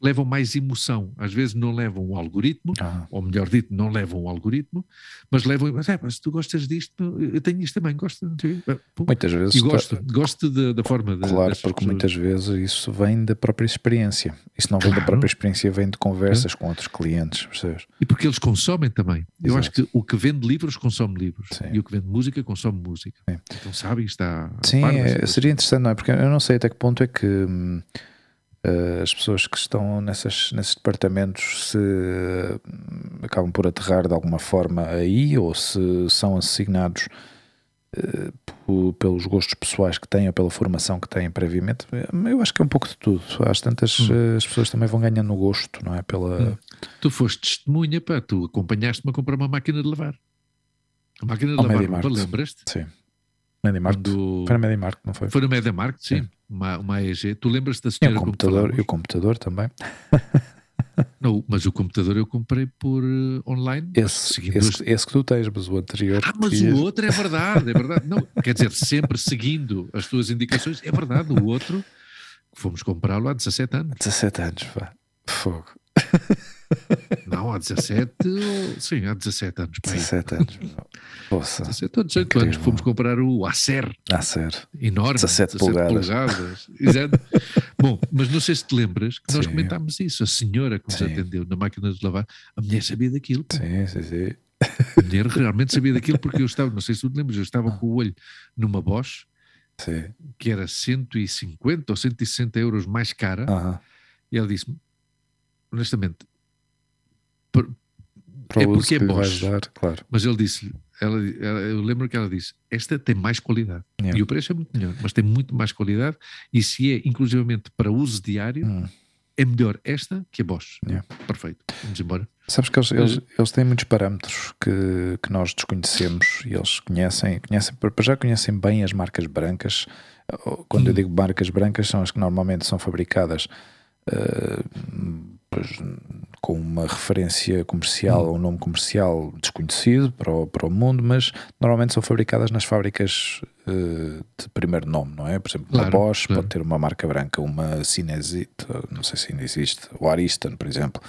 levam mais emoção. Às vezes não levam o algoritmo, ah. ou melhor dito, não levam o algoritmo, mas levam. Mas, é, mas se tu gostas disto, eu tenho isto também, gosto. Muitas vezes. E gosto, gosto da, da forma. De, claro, porque pessoas. muitas vezes isso vem da própria experiência. Isso não vem claro. da própria experiência, vem de conversas é. com outros clientes, percebes? E porque eles consomem também. Exato. Eu acho que o que vende livros consome livros Sim. e o que vende música consome música. Sim. Então sabe, está. Sim, é, seria interessante, não é? Porque eu não sei até que ponto é que hum, uh, as pessoas que estão nessas, nesses departamentos se uh, acabam por aterrar de alguma forma aí ou se são assignados uh, pelos gostos pessoais que têm ou pela formação que têm previamente. Eu acho que é um pouco de tudo. Às tantas hum. as pessoas também vão ganhando gosto, não é? Pela... Hum. Tu foste testemunha, pá, tu acompanhaste-me a comprar uma máquina de lavar. A máquina de lavar, lembras-te? Sim. Quando... Foi na Mediamarkt, não foi? Foi na Mediamarkt, sim. sim. Uma, uma AEG. Tu lembras-te da senhora? E o computador, e o computador também. Não, mas o computador eu comprei por uh, online. Esse, esse, esse, que tu tens, mas o anterior. Ah, mas o outro é verdade, é verdade. Não, quer dizer, sempre seguindo as tuas indicações, é verdade. O outro, fomos comprá-lo há 17 anos. 17 anos, pá. Fogo. Não, há 17, sim, há 17 anos. 17 anos. Poxa, 17 ou 18 anos fomos comprar o Acer. Acer. Enorme. 17, 17 polegadas. polegadas. Exato. Bom, mas não sei se te lembras que nós sim. comentámos isso. A senhora que nos sim. atendeu na máquina de lavar, a mulher sabia daquilo. Sim, sim, sim. A mulher realmente sabia daquilo porque eu estava, não sei se tu te lembras, eu estava com o olho numa Bosch sim. que era 150 ou 160 euros mais cara. -huh. E ela disse-me, honestamente, para é porque é Bosch. Dar, claro. Mas ele disse ela, ela, eu lembro que ela disse: esta tem mais qualidade. Yeah. E o preço é muito melhor, mas tem muito mais qualidade. E se é inclusivamente para uso diário, hum. é melhor esta que a Bosch. Yeah. Perfeito. Vamos embora. Sabes que eles, eles, eles, têm muitos parâmetros que, que nós desconhecemos e eles conhecem, conhecem, já conhecem bem as marcas brancas. Quando hum. eu digo marcas brancas, são as que normalmente são fabricadas uh, pois, com uma referência comercial ou um nome comercial desconhecido para o, para o mundo, mas normalmente são fabricadas nas fábricas uh, de primeiro nome, não é? Por exemplo, claro, uma Bosch claro. pode ter uma marca branca, uma Cinesit, não sei se ainda existe, o Ariston, por exemplo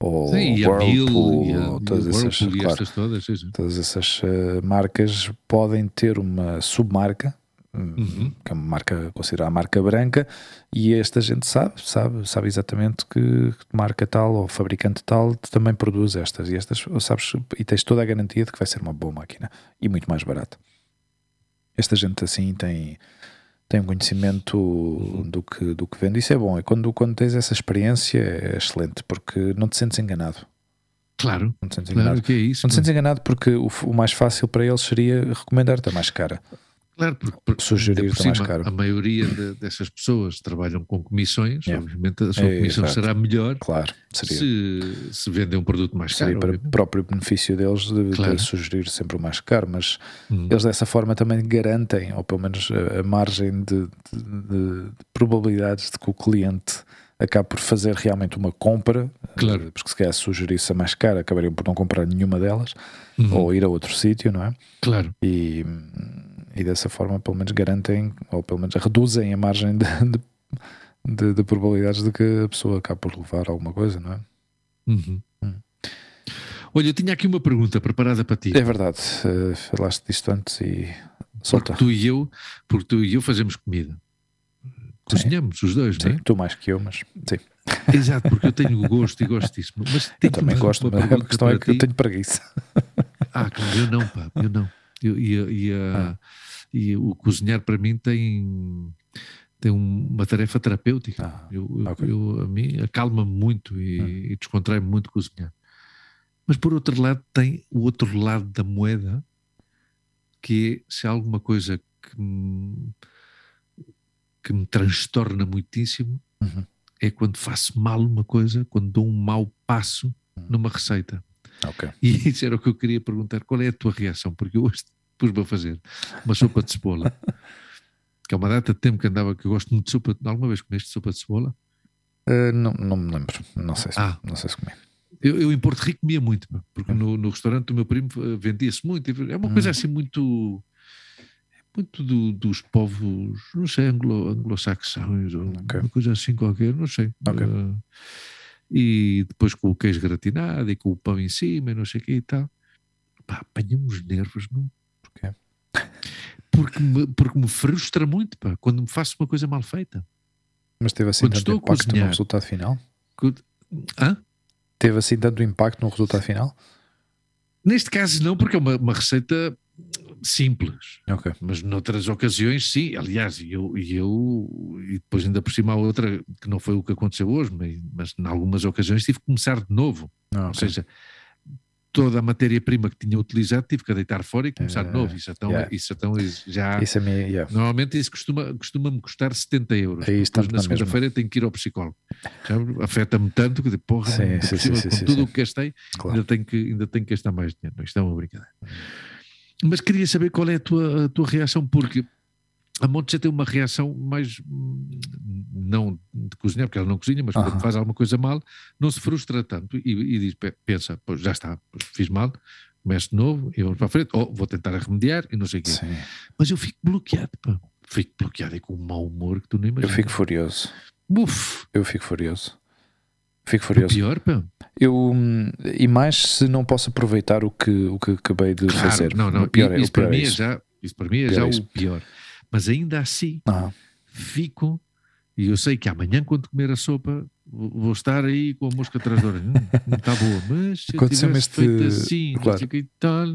ou sim, Whirlpool, e a, ou todas essas, claro, todas essas uh, marcas podem ter uma submarca uhum. que é uma marca considerada marca branca, e esta gente sabe, sabe, sabe exatamente que marca tal ou fabricante tal também produz estas e estas, sabes, e tens toda a garantia de que vai ser uma boa máquina e muito mais barata. Esta gente assim tem tem um conhecimento uhum. do que, do que vende. Isso é bom. É quando, quando tens essa experiência é excelente, porque não te sentes enganado. Claro. Não te sentes claro enganado. que é isso. Não te sentes enganado porque o, o mais fácil para eles seria recomendar-te a mais cara. Claro, porque, porque sugerir por mais caro. A maioria de, dessas pessoas trabalham com comissões, yeah. obviamente a sua é, comissão será melhor claro, se, se vendem um produto mais seria caro. para o próprio benefício deles de, claro. de, sugerir sempre o mais caro, mas hum. eles dessa forma também garantem, ou pelo menos a, a margem de, de, probabilidades de que o cliente acabe por fazer realmente uma compra, claro. porque se calhar sugerisse a mais cara, acabariam por não comprar nenhuma delas, uhum. ou ir a outro sítio, não é? Claro. E e dessa forma pelo menos garantem ou pelo menos reduzem a margem de, de, de, de probabilidades de que a pessoa acabe por levar alguma coisa, não é? Uhum. Hum. Olha, eu tinha aqui uma pergunta preparada para ti. É verdade, uh, falaste disto antes e solta. Porque tu e eu, porque tu e eu fazemos comida. Cozinhamos sim. os dois, sim, não é? tu mais que eu, mas sim. Exato, porque eu tenho gosto e gosto disso. Mas eu também gosto, mas a questão é que ti. eu tenho preguiça. Ah, claro, eu não, pá, eu não. Eu, e, e, ah. E o cozinhar para mim tem, tem uma tarefa terapêutica. Ah, eu, okay. eu, a mim acalma-me muito e, ah. e descontrai-me muito cozinhar. Mas por outro lado, tem o outro lado da moeda, que é se há alguma coisa que me, que me transtorna muitíssimo, uhum. é quando faço mal uma coisa, quando dou um mau passo uhum. numa receita. Okay. E isso era o que eu queria perguntar. Qual é a tua reação? Porque eu hoje pus-me a fazer uma sopa de cebola, que é uma data de tempo que andava, que eu gosto muito de sopa. Alguma vez comeste sopa de cebola? Uh, não, não me lembro. Não sei se, ah. não sei se comi. Eu, eu em Porto Rico comia muito, porque hum. no, no restaurante do meu primo eh, vendia-se muito. É uma coisa hum. assim muito muito do, dos povos, não sei, anglo, anglo-saxões ou okay. uma coisa assim qualquer, não sei. Okay. Uh, e depois com o queijo gratinado e com o pão em cima e não sei o que e tal. Pá, apanha uns nervos, não? Porque me, porque me frustra muito, pá, quando me faço uma coisa mal feita. Mas teve assim quando tanto impacto cozinhar, no resultado final? Hã? Teve assim tanto impacto no resultado final? Neste caso não, porque é uma, uma receita simples. Okay. Mas noutras ocasiões, sim. Aliás, e eu, eu, e depois ainda por cima a outra, que não foi o que aconteceu hoje, mas, mas em algumas ocasiões tive que começar de novo. Ah, okay. Ou seja, toda a matéria-prima que tinha utilizado tive que deitar fora e começar de novo. Isso então, yeah. isso então já. Isso é minha, yeah. Normalmente isso costuma, costuma-me custar 70 euros. Aí depois na segunda-feira tenho que ir ao psicólogo. Afeta-me tanto que porra, sim, sim, sim, com tudo o que gastei, claro. ainda, tenho que, ainda tenho que gastar mais dinheiro. Isto é uma brincadeira. Mas queria saber qual é a tua, a tua reação, porque a Monte já tem uma reação mais não de cozinhar, porque ela não cozinha, mas quando faz alguma coisa mal, não se frustra tanto e, e diz, pensa, pois já está, fiz mal, começo de novo e vamos para a frente, ou vou tentar remediar e não sei o quê. Sim. Mas eu fico bloqueado, pá. Fico bloqueado e com um mau humor que tu nem imaginas. Eu fico furioso. Uf. Eu fico furioso. Fico furioso. O pior, pá. Eu, e mais se não posso aproveitar o que, o que acabei de claro, fazer. Não, não, pior, é isso, para é mim é já, isso para mim é já é o pior. Mas ainda assim, ah. fico e eu sei que amanhã, quando comer a sopa, vou estar aí com a mosca atrás da orelha. Não está boa, mas se aconteceu este, feito assim, claro. não sei tal.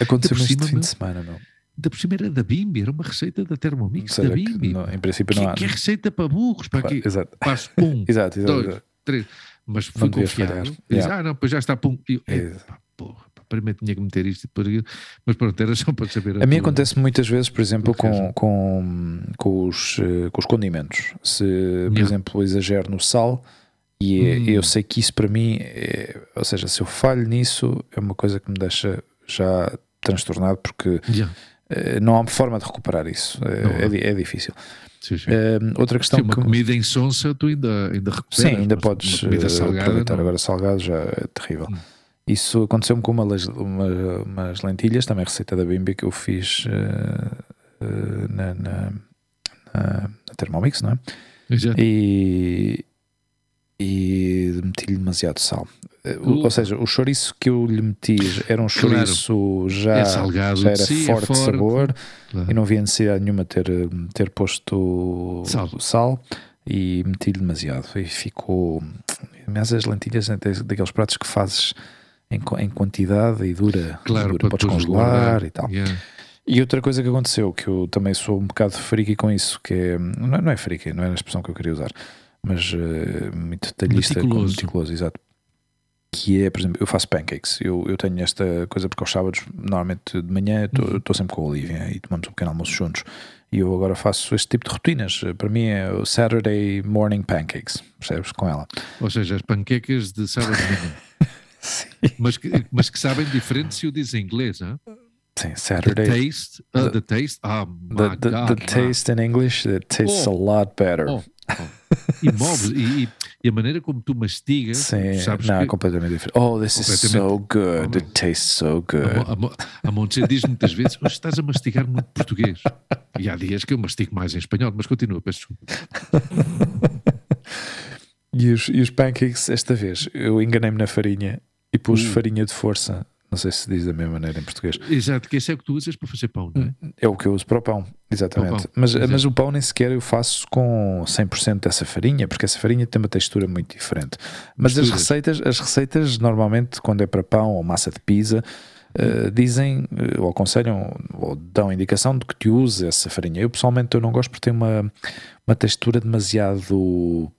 Aconteceu este fim de semana, não? Da por cima era da Bimbi, era uma receita da Thermomix da Bimbi. Não, em princípio não que, há. Que é receita para burros, para claro, aqui. Exato. Passo um, exato, exato, dois, exato. três. Mas fui confiado. Diz, yeah. ah, não, pois já está pum. Eu, é, pá, porra, primeiro tinha que meter isto e depois mas pronto, era só para saber. A, a mim acontece muitas vezes, por exemplo, com, com, com, os, com os condimentos. Se, por yeah. exemplo, exagero no sal E é, hum. eu sei que isso para mim, é, ou seja, se eu falho nisso, é uma coisa que me deixa já transtornado porque yeah. não há forma de recuperar isso. É, é, é, difícil. Sim, sim. Uh, outra questão sim, uma que... comida em sonsa tu ainda, ainda recuperas. Sim, ainda podes salgada, aproveitar. Não. Agora salgado já é terrível. Hum. Isso aconteceu-me com uma, uma, umas lentilhas, também receita da Bimbi que eu fiz uh, na, na, na, na Thermomix, não é? Exato. E, e meti-lhe demasiado sal. Uh, ou seja, o chouriço que eu lhe meti era um chouriço claro. já, é salgado, já era é forte, de sabor claro. e não havia necessidade nenhuma ter, ter posto sal, sal e meti-lhe demasiado e ficou. Mas as lentilhas daqueles pratos que fazes em, em quantidade e dura, claro, dura podes congelar e tal. Yeah. E outra coisa que aconteceu, que eu também sou um bocado friki com isso, que é, não, não é friki, não é a expressão que eu queria usar, mas uh, muito detalhista, meticuloso. meticuloso, exato. Que é, por exemplo, eu faço pancakes. Eu, eu tenho esta coisa porque aos sábados, normalmente de manhã, estou sempre com a Olivia e tomamos um pequeno almoço juntos. E eu agora faço este tipo de rotinas. Para mim é o Saturday Morning Pancakes, percebes? Com ela. Ou seja, as panquecas de sábado de manhã. mas, que, mas que sabem diferente se o diz em inglês, hein? Sim, Saturday. The taste, uh, the, the, taste, oh the, the, God, the taste in English, it tastes oh, a lot better. Oh, oh. E e, e, a maneira como tu mastigas, Sim, sabes não, que, é completamente diferente. Oh, this is so good, it tastes so good. A, a, a Montse diz muitas vezes, oh, estás a mastigar muito português. E há dias que eu mastigo mais em espanhol, mas continua, peço desculpa. e, os, e os pancakes, esta vez, eu enganei-me na farinha e pus uh. farinha de força não sei se diz da mesma maneira em português. Exato, que esse é o que tu usas para fazer pão, não é? É o que eu uso para o pão, exatamente. O pão. Mas, mas o pão nem sequer eu faço com 100% dessa farinha, porque essa farinha tem uma textura muito diferente. Mas as receitas, as receitas, normalmente, quando é para pão ou massa de pizza, Uh, dizem uh, ou aconselham ou dão indicação de que te use essa farinha. Eu pessoalmente eu não gosto porque tem uma, uma textura demasiado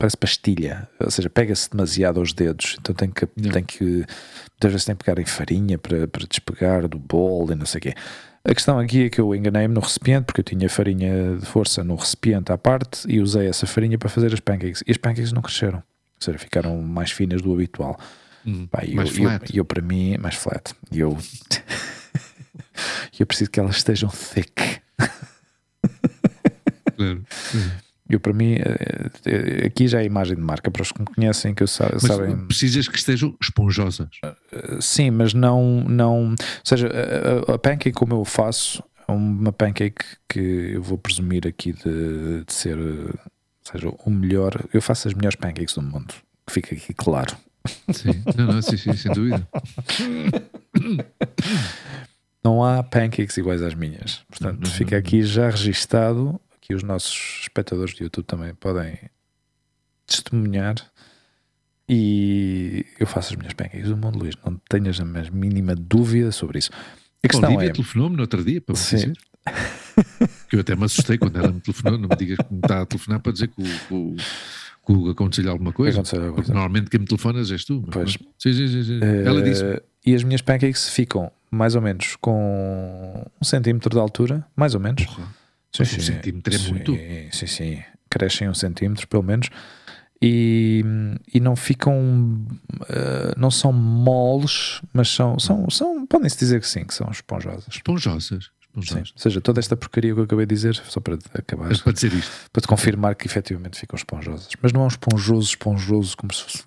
parece pastilha, ou seja, pega-se demasiado aos dedos, então tem que, tem que muitas vezes tem que pegar em farinha para, para despegar do bol e não sei o quê. A questão aqui é que eu enganei-me no recipiente, porque eu tinha farinha de força no recipiente à parte e usei essa farinha para fazer as pancakes. E as pancakes não cresceram, ou seja, ficaram mais finas do habitual. Hum, Pá, e mais eu, flat. E eu, eu, para mim, mais flat. E eu, eu preciso que elas estejam thick. Claro. Eu, para mim, eh, eh, aqui já é a imagem de marca para os que me conhecem, que sa mas sabem. Precisas que estejam esponjosas. Eh, sim, mas não. não ou seja, a, a pancake, como eu faço, é uma pancake que eu vou presumir aqui de, de ser. Ou seja, o melhor. Eu faço as melhores pancakes do mundo, que fica aqui claro. Sim, não, não, sim, sim, sem dúvida. Não há pancakes iguais às minhas. Portanto, fica aqui já registado que os nossos espectadores de YouTube também podem testemunhar. E eu faço as minhas pancakes do mundo, Luís. Não tenhas a mais mínima dúvida sobre isso. A questão Olivia é. telefonou-me no outro dia para me Sim. dizer. que eu até me assustei quando ela me telefonou. Não me digas que me está a telefonar para dizer que o, que o aconteceu-lhe alguma coisa. Aconteceu alguma coisa. Normalmente quem me telefonas és tu. Pois. Sim, sim, sim, sim. Uh, ela disse. E as minhas pancakes ficam mais ou menos com um centímetro de altura, mais ou menos. Porra. Sim, sim, um centímetro é muito. Sim, sim. Crescem um centímetro, pelo menos. E, e não ficam. Uh, não são moles, mas são. são, são Podem-se dizer que sim, que são esponjosas. Esponjosas. Sim. Ou seja, toda esta porcaria que eu acabei de dizer, só para acabar. É para dizer isto. Para te confirmar que efetivamente ficam esponjosas. Mas não é um esponjoso, esponjoso, como se fosse.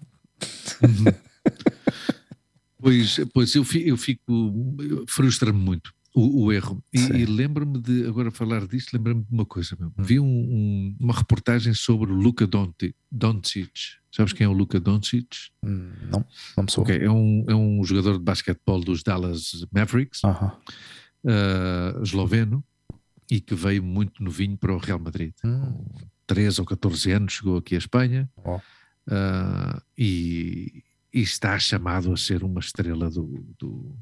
Uhum. pois, pois eu fico, eu fico frustra-me muito o, o erro. E, e lembro-me de, agora falar disto, lembro-me de uma coisa. Meu. Hum. Vi um, um, uma reportagem sobre o Luka Doncic. Sabes quem é o Luka Doncic? Hum, não, não me sou. Okay. É, um, é um jogador de basquetebol dos Dallas Mavericks, uh -huh. uh, esloveno, e que veio muito novinho para o Real Madrid. Hum. Com 13 ou 14 anos chegou aqui à Espanha oh. uh, e, e, está chamado a ser uma estrela do, do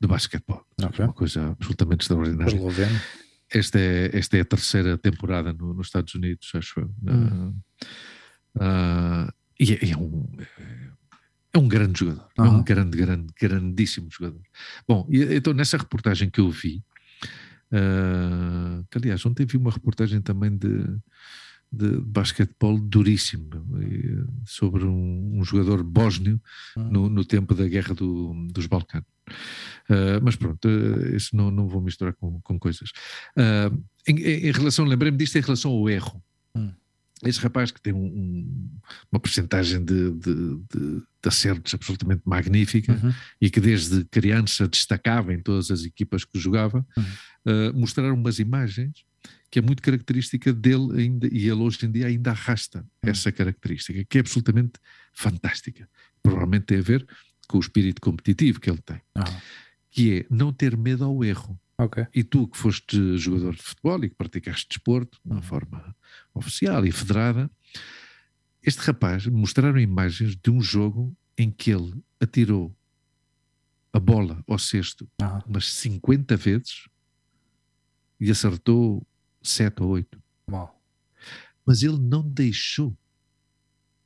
de basquetebol. Okay. Uma coisa absolutamente extraordinária. Esta é, esta é a terceira temporada no, nos Estados Unidos, acho eu. Hum. Uh, e é, é, um, é um grande jogador. Uhum. É um grande, grande, grandíssimo jogador. Bom, e, então nessa reportagem que eu vi, uh, que aliás, ontem vi uma reportagem também de de basquetebol duríssimo sobre um, um jogador bósnio uhum. no, no, tempo da guerra do, dos Balcãs. Uh, mas pronto, uh, isso não, não vou misturar com, com coisas. Uh, em, em, relação, lembrei-me disto em relação ao erro. Esse rapaz que tem um, um, uma porcentagem de, de, de, de, acertos absolutamente magnífica uhum. e que desde criança destacava em todas as equipas que jogava, uhum. mostraram umas imagens que é muito característica dele ainda, e ele hoje em dia ainda arrasta hum. essa característica, que é absolutamente fantástica. Provavelmente tem a ver com o espírito competitivo que ele tem, ah. que é não ter medo ao erro. Okay. E tu que foste jogador de futebol e que praticaste desporto de uma hum. forma oficial e federada, este rapaz mostraram imagens de um jogo em que ele atirou a bola ao cesto ah. umas 50 vezes e acertou sete ou oito. Mas ele não deixou.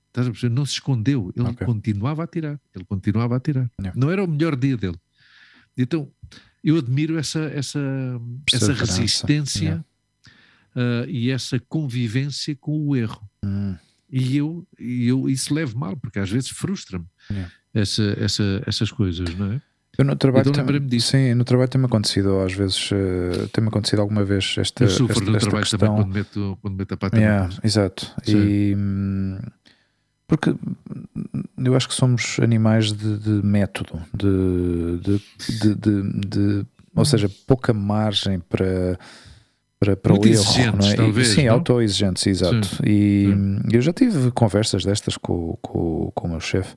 Estás a perceber? Não se escondeu. Ele okay. continuava a tirar. Ele continuava a tirar. Yeah. Não era o melhor dia dele. Então, eu admiro essa, essa, essa resistência yeah. uh, e essa convivência com o erro. Hum. E eu, eu isso leva mal, porque às vezes frustra-me yeah. essa, essa, essas coisas, não é? Eu no trabalho então, tem, disso. Sim, no trabalho tem-me acontecido, às vezes, uh, tem-me acontecido alguma vez esta, eu sofro esta, no esta trabalho questão. também quando meto, quando meto a pata yeah, Exato. Sim. E, hum, porque eu acho que somos animais de, de método, de, de, de, ou seja, pouca margem para para, para o erro, não é? Talvez, sim, não? auto-exigentes, exato. Sim. E sim. eu já tive conversas destas com, com, com o meu chefe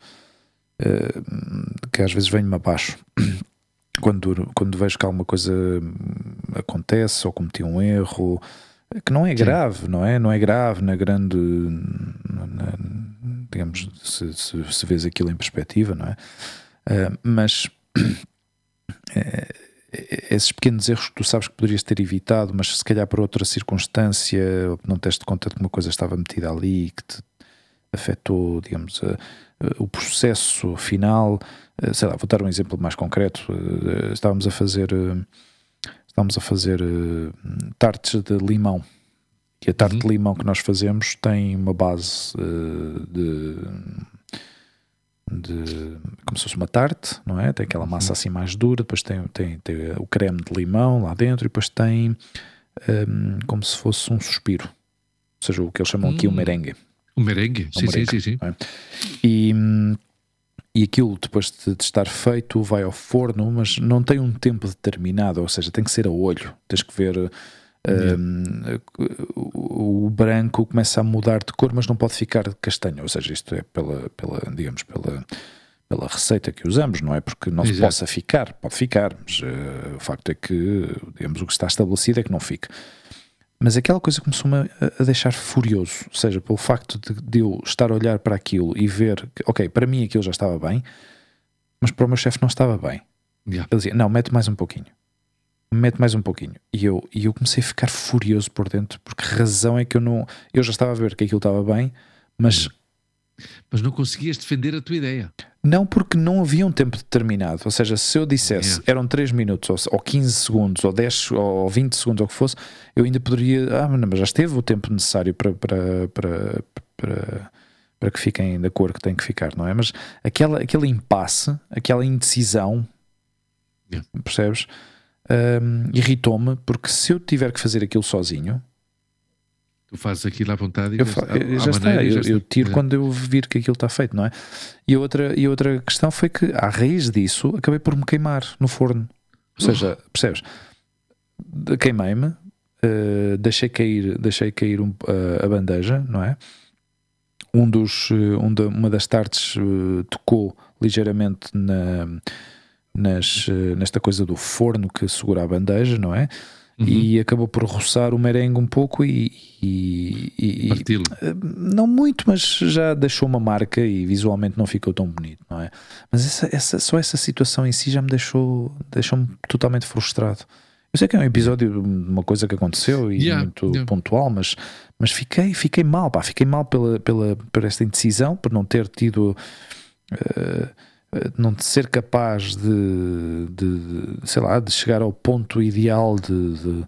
que às vezes venho-me abaixo. Quando, quando vejo que alguma coisa acontece ou cometi um erro que não é grave, Sim. não é? Não é grave na grande, na, digamos, se, se, se vês aquilo em perspectiva, não é? Uh, mas uh, esses pequenos erros que tu sabes que poderias ter evitado, mas se calhar por outra circunstância, não teste conta de que uma coisa estava metida ali que te afetou, digamos, o processo final. Eh, sei lá, vou dar um exemplo mais concreto. Eh, estávamos a fazer, eh, estávamos a fazer tartes de limão. E a tarte uhum. de limão que nós fazemos tem uma base de, de como se fosse uma tarte, não é? Tem aquela massa uhum. assim mais dura, depois tem, tem, tem o creme de limão lá dentro e depois tem um, como se fosse um suspiro, ou seja, o que eles chamam aqui o um hum. merengue. O merengue, sim, merengue, sim, sim, sim. É? E, e aquilo, depois de, de, estar feito, vai ao forno, mas não tem um tempo determinado, ou seja, tem que ser a olho. Tens que ver. Um, o, o branco começa a mudar de cor, mas não pode ficar castanho. Ou seja, isto é pela, pela digamos, pela, pela receita que usamos, não é? Porque não Exato. se possa ficar, pode ficar, mas uh, o facto é que, digamos, o que está estabelecido é que não fique. Mas aquela coisa começou-me a, a, deixar furioso, ou seja, pelo facto de, de, eu estar a olhar para aquilo e ver que, ok, para mim aquilo já estava bem, mas para o meu chefe não estava bem. Yeah. Ele dizia, não, mete mais um pouquinho. Mete mais um pouquinho. E eu, e eu comecei a ficar furioso por dentro, porque razão é que eu não. Eu já estava a ver que aquilo estava bem, mas. Mas não conseguias defender a tua ideia. Não, porque não havia um tempo determinado. Ou seja, se eu dissesse yeah. eram 3 minutos, ou, ou 15 segundos, ou 10, ou 20 segundos, ou o que fosse, eu ainda poderia. Ah, mas já esteve o tempo necessário para, para, para, para, para que fiquem da cor que tem que ficar, não é? Mas aquela, aquele impasse, aquela indecisão, yeah. percebes? Um, Irritou-me, porque se eu tiver que fazer aquilo sozinho, Tu fazes aquilo à vontade e eu, fa eu, já está, eu, eu, tiro é. quando eu vir que aquilo está feito, não é? E outra, e outra questão foi que, à raiz disso, acabei por me queimar no forno. Ou seja, uh. percebes? Queimei-me, uh, deixei cair, deixei cair um, uh, a bandeja, não é? Um dos, um de, uma das tartes tocou ligeiramente na, nas, nesta coisa do forno que segura a bandeja, não é? Uhum. e acabou por roçar o merengue um pouco e, e, e eh, não muito, mas já deixou uma marca e visualmente não ficou tão bonito, não é? Mas essa, essa, só essa situação em si já me deixou, deixou-me totalmente frustrado. Eu sei que é um episódio de uma coisa que aconteceu e yeah, muito yeah. pontual, mas, mas fiquei, fiquei mal, pá, fiquei mal pela, pela, por esta indecisão, por não ter tido. Uh, não ser capaz de, de, sei lá, de chegar ao ponto ideal de, de,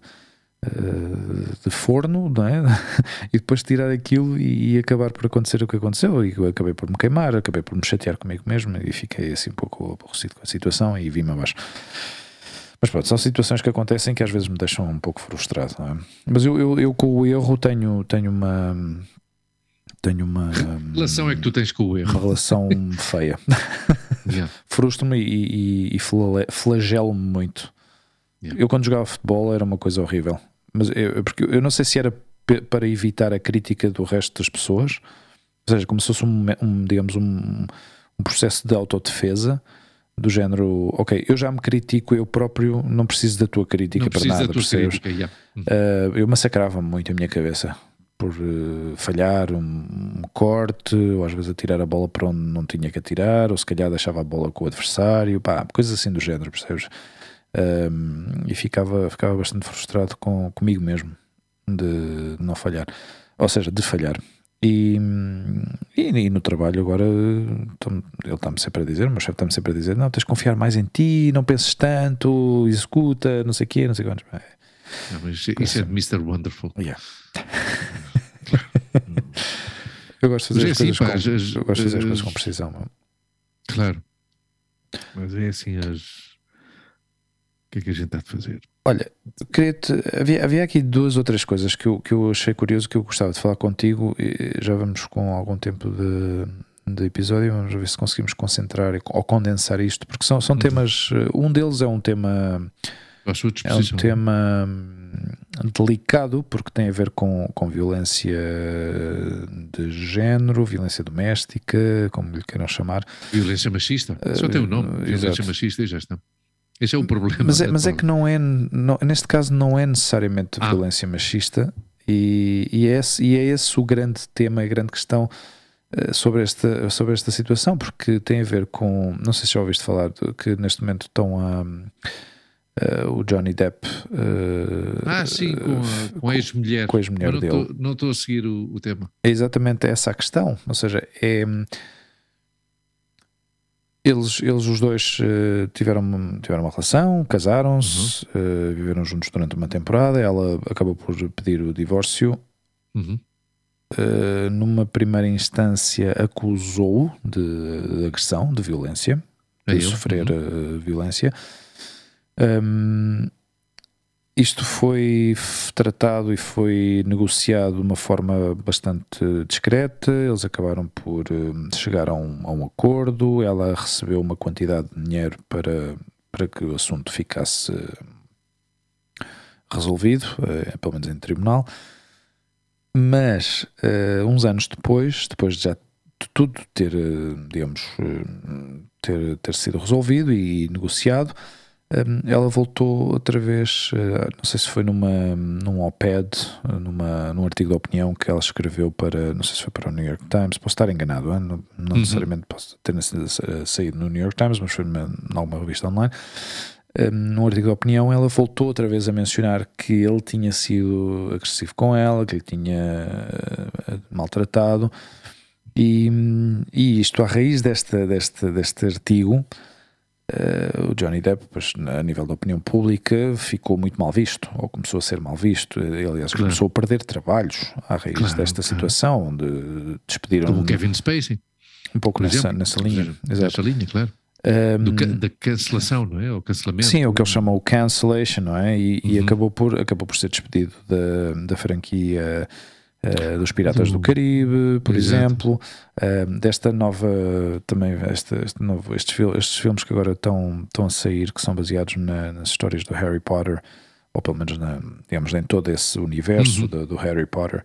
de forno, não é? e depois tirar aquilo e, acabar por acontecer o que aconteceu. E eu acabei por me queimar, acabei por me chatear comigo mesmo e fiquei assim um pouco aborrecido com a situação e vim-me abaixo. Mas pronto, são situações que acontecem que às vezes me deixam um pouco frustrado, é? Mas eu, eu, eu com o erro tenho, tenho uma. Tenho uma. Que relação é que tu tens com o erro? Uma relação feia. Yeah. Frustro-me e, e, e flagelo-me muito. Yeah. Eu, quando jogava futebol, era uma coisa horrível. Mas eu, porque eu não sei se era para evitar a crítica do resto das pessoas, ou seja, como se fosse um, um digamos, um, um processo de autodefesa do género, ok, eu já me critico eu próprio, não preciso da tua crítica não para nada, percebes? Crítica, yeah. uh, eu massacrava muito a minha cabeça por uh, falhar um, um, corte, ou às vezes atirar a bola para onde não tinha que atirar, ou se calhar deixava a bola com o adversário, pá, coisas assim do género, percebes? Uh, e ficava, ficava bastante frustrado com, comigo mesmo de não falhar, ou seja, de falhar. E, e, e, no trabalho agora ele está-me sempre a dizer, o meu chefe está-me sempre a dizer, não, tens de confiar mais em ti, não penses tanto, executa, não sei o quê, não sei quantos. É, não, mas isso é de Mr. Wonderful. Yeah. eu gosto de fazer, as, é assim, coisas com, as, eu gosto de fazer as, as coisas com precisão. Mano. Claro. Mas é assim as. O que é que a gente está a fazer? Olha, havia, havia aqui duas ou três coisas que eu, que eu achei curioso que eu gostava de falar contigo. E já vamos com algum tempo de, de episódio, vamos ver se conseguimos concentrar ou condensar isto, porque são, são uhum. temas. Eh, um deles é um tema. É um tema hum, delicado porque tem a ver com, com violência de género, violência doméstica, como lhe queiram chamar. Violência machista. Só tem o um nome. Violência exato. machista e já está. Esse é o problema. Mas é, mas é que não é, não, neste caso, não é necessariamente ah. violência machista, e, e, é esse, e é esse o grande tema, a grande questão uh, sobre, esta, sobre esta situação, porque tem a ver com. Não sei se já ouviste falar que neste momento estão a. Uh, o Johnny Depp. Uh, ah, sim, com a, com a ex-mulher. Com a ex-mulher dele. não estou a seguir o, o, tema. É exatamente essa a questão. Ou seja, é eles, eles os dois uh, tiveram, tiveram uma relação, casaram-se, uhum. uh, viveram juntos durante uma temporada. Ela acabou por pedir o divórcio. Uhum. Uh, numa primeira instância, acusou de, de agressão, de violência, de é sofrer uhum. violência. Um, isto foi tratado e foi negociado de uma forma bastante discreta. Eles acabaram por uh, chegar a um, a um, acordo. Ela recebeu uma quantidade de dinheiro para, para que o assunto ficasse resolvido, uh, pelo menos em tribunal. Mas uh, uns anos depois, depois de já tudo ter, digamos, ter, ter sido resolvido e negociado, ela voltou outra vez, eh, não sei se foi numa, num op-ed, numa, num artigo de opinião que ela escreveu para, não sei se foi para o New York Times, posso estar enganado, não, não uhum. necessariamente posso ter saído no New York Times, mas foi numa, numa revista online. Um, num artigo de opinião, ela voltou outra vez a mencionar que ele tinha sido agressivo com ela, que ele tinha uh, maltratado, e, e isto a raiz desta, deste, deste artigo Uh, o Johnny Depp, pois, a nível da opinião pública, ficou muito mal visto, ou começou a ser mal visto. Ele, aliás, claro. começou a perder trabalhos à raiz claro, desta claro. situação, onde despediram. Como Kevin Spacey. Um pouco nessa, nessa linha. Nessa linha, claro. Um, ehm, da cancelação, não é? O cancelamento. Sim, é o que eles chamam o cancellation, não é? E, uhum. e acabou, por, acabou por ser despedido da, da franquia Uh, dos Piratas do, do Caribe, por Exato. exemplo, uh, desta nova também este, este novo, estes, estes filmes que agora estão, estão a sair, que são baseados na, nas histórias do Harry Potter, ou pelo menos na, digamos, em todo esse universo uhum. do, do, Harry Potter.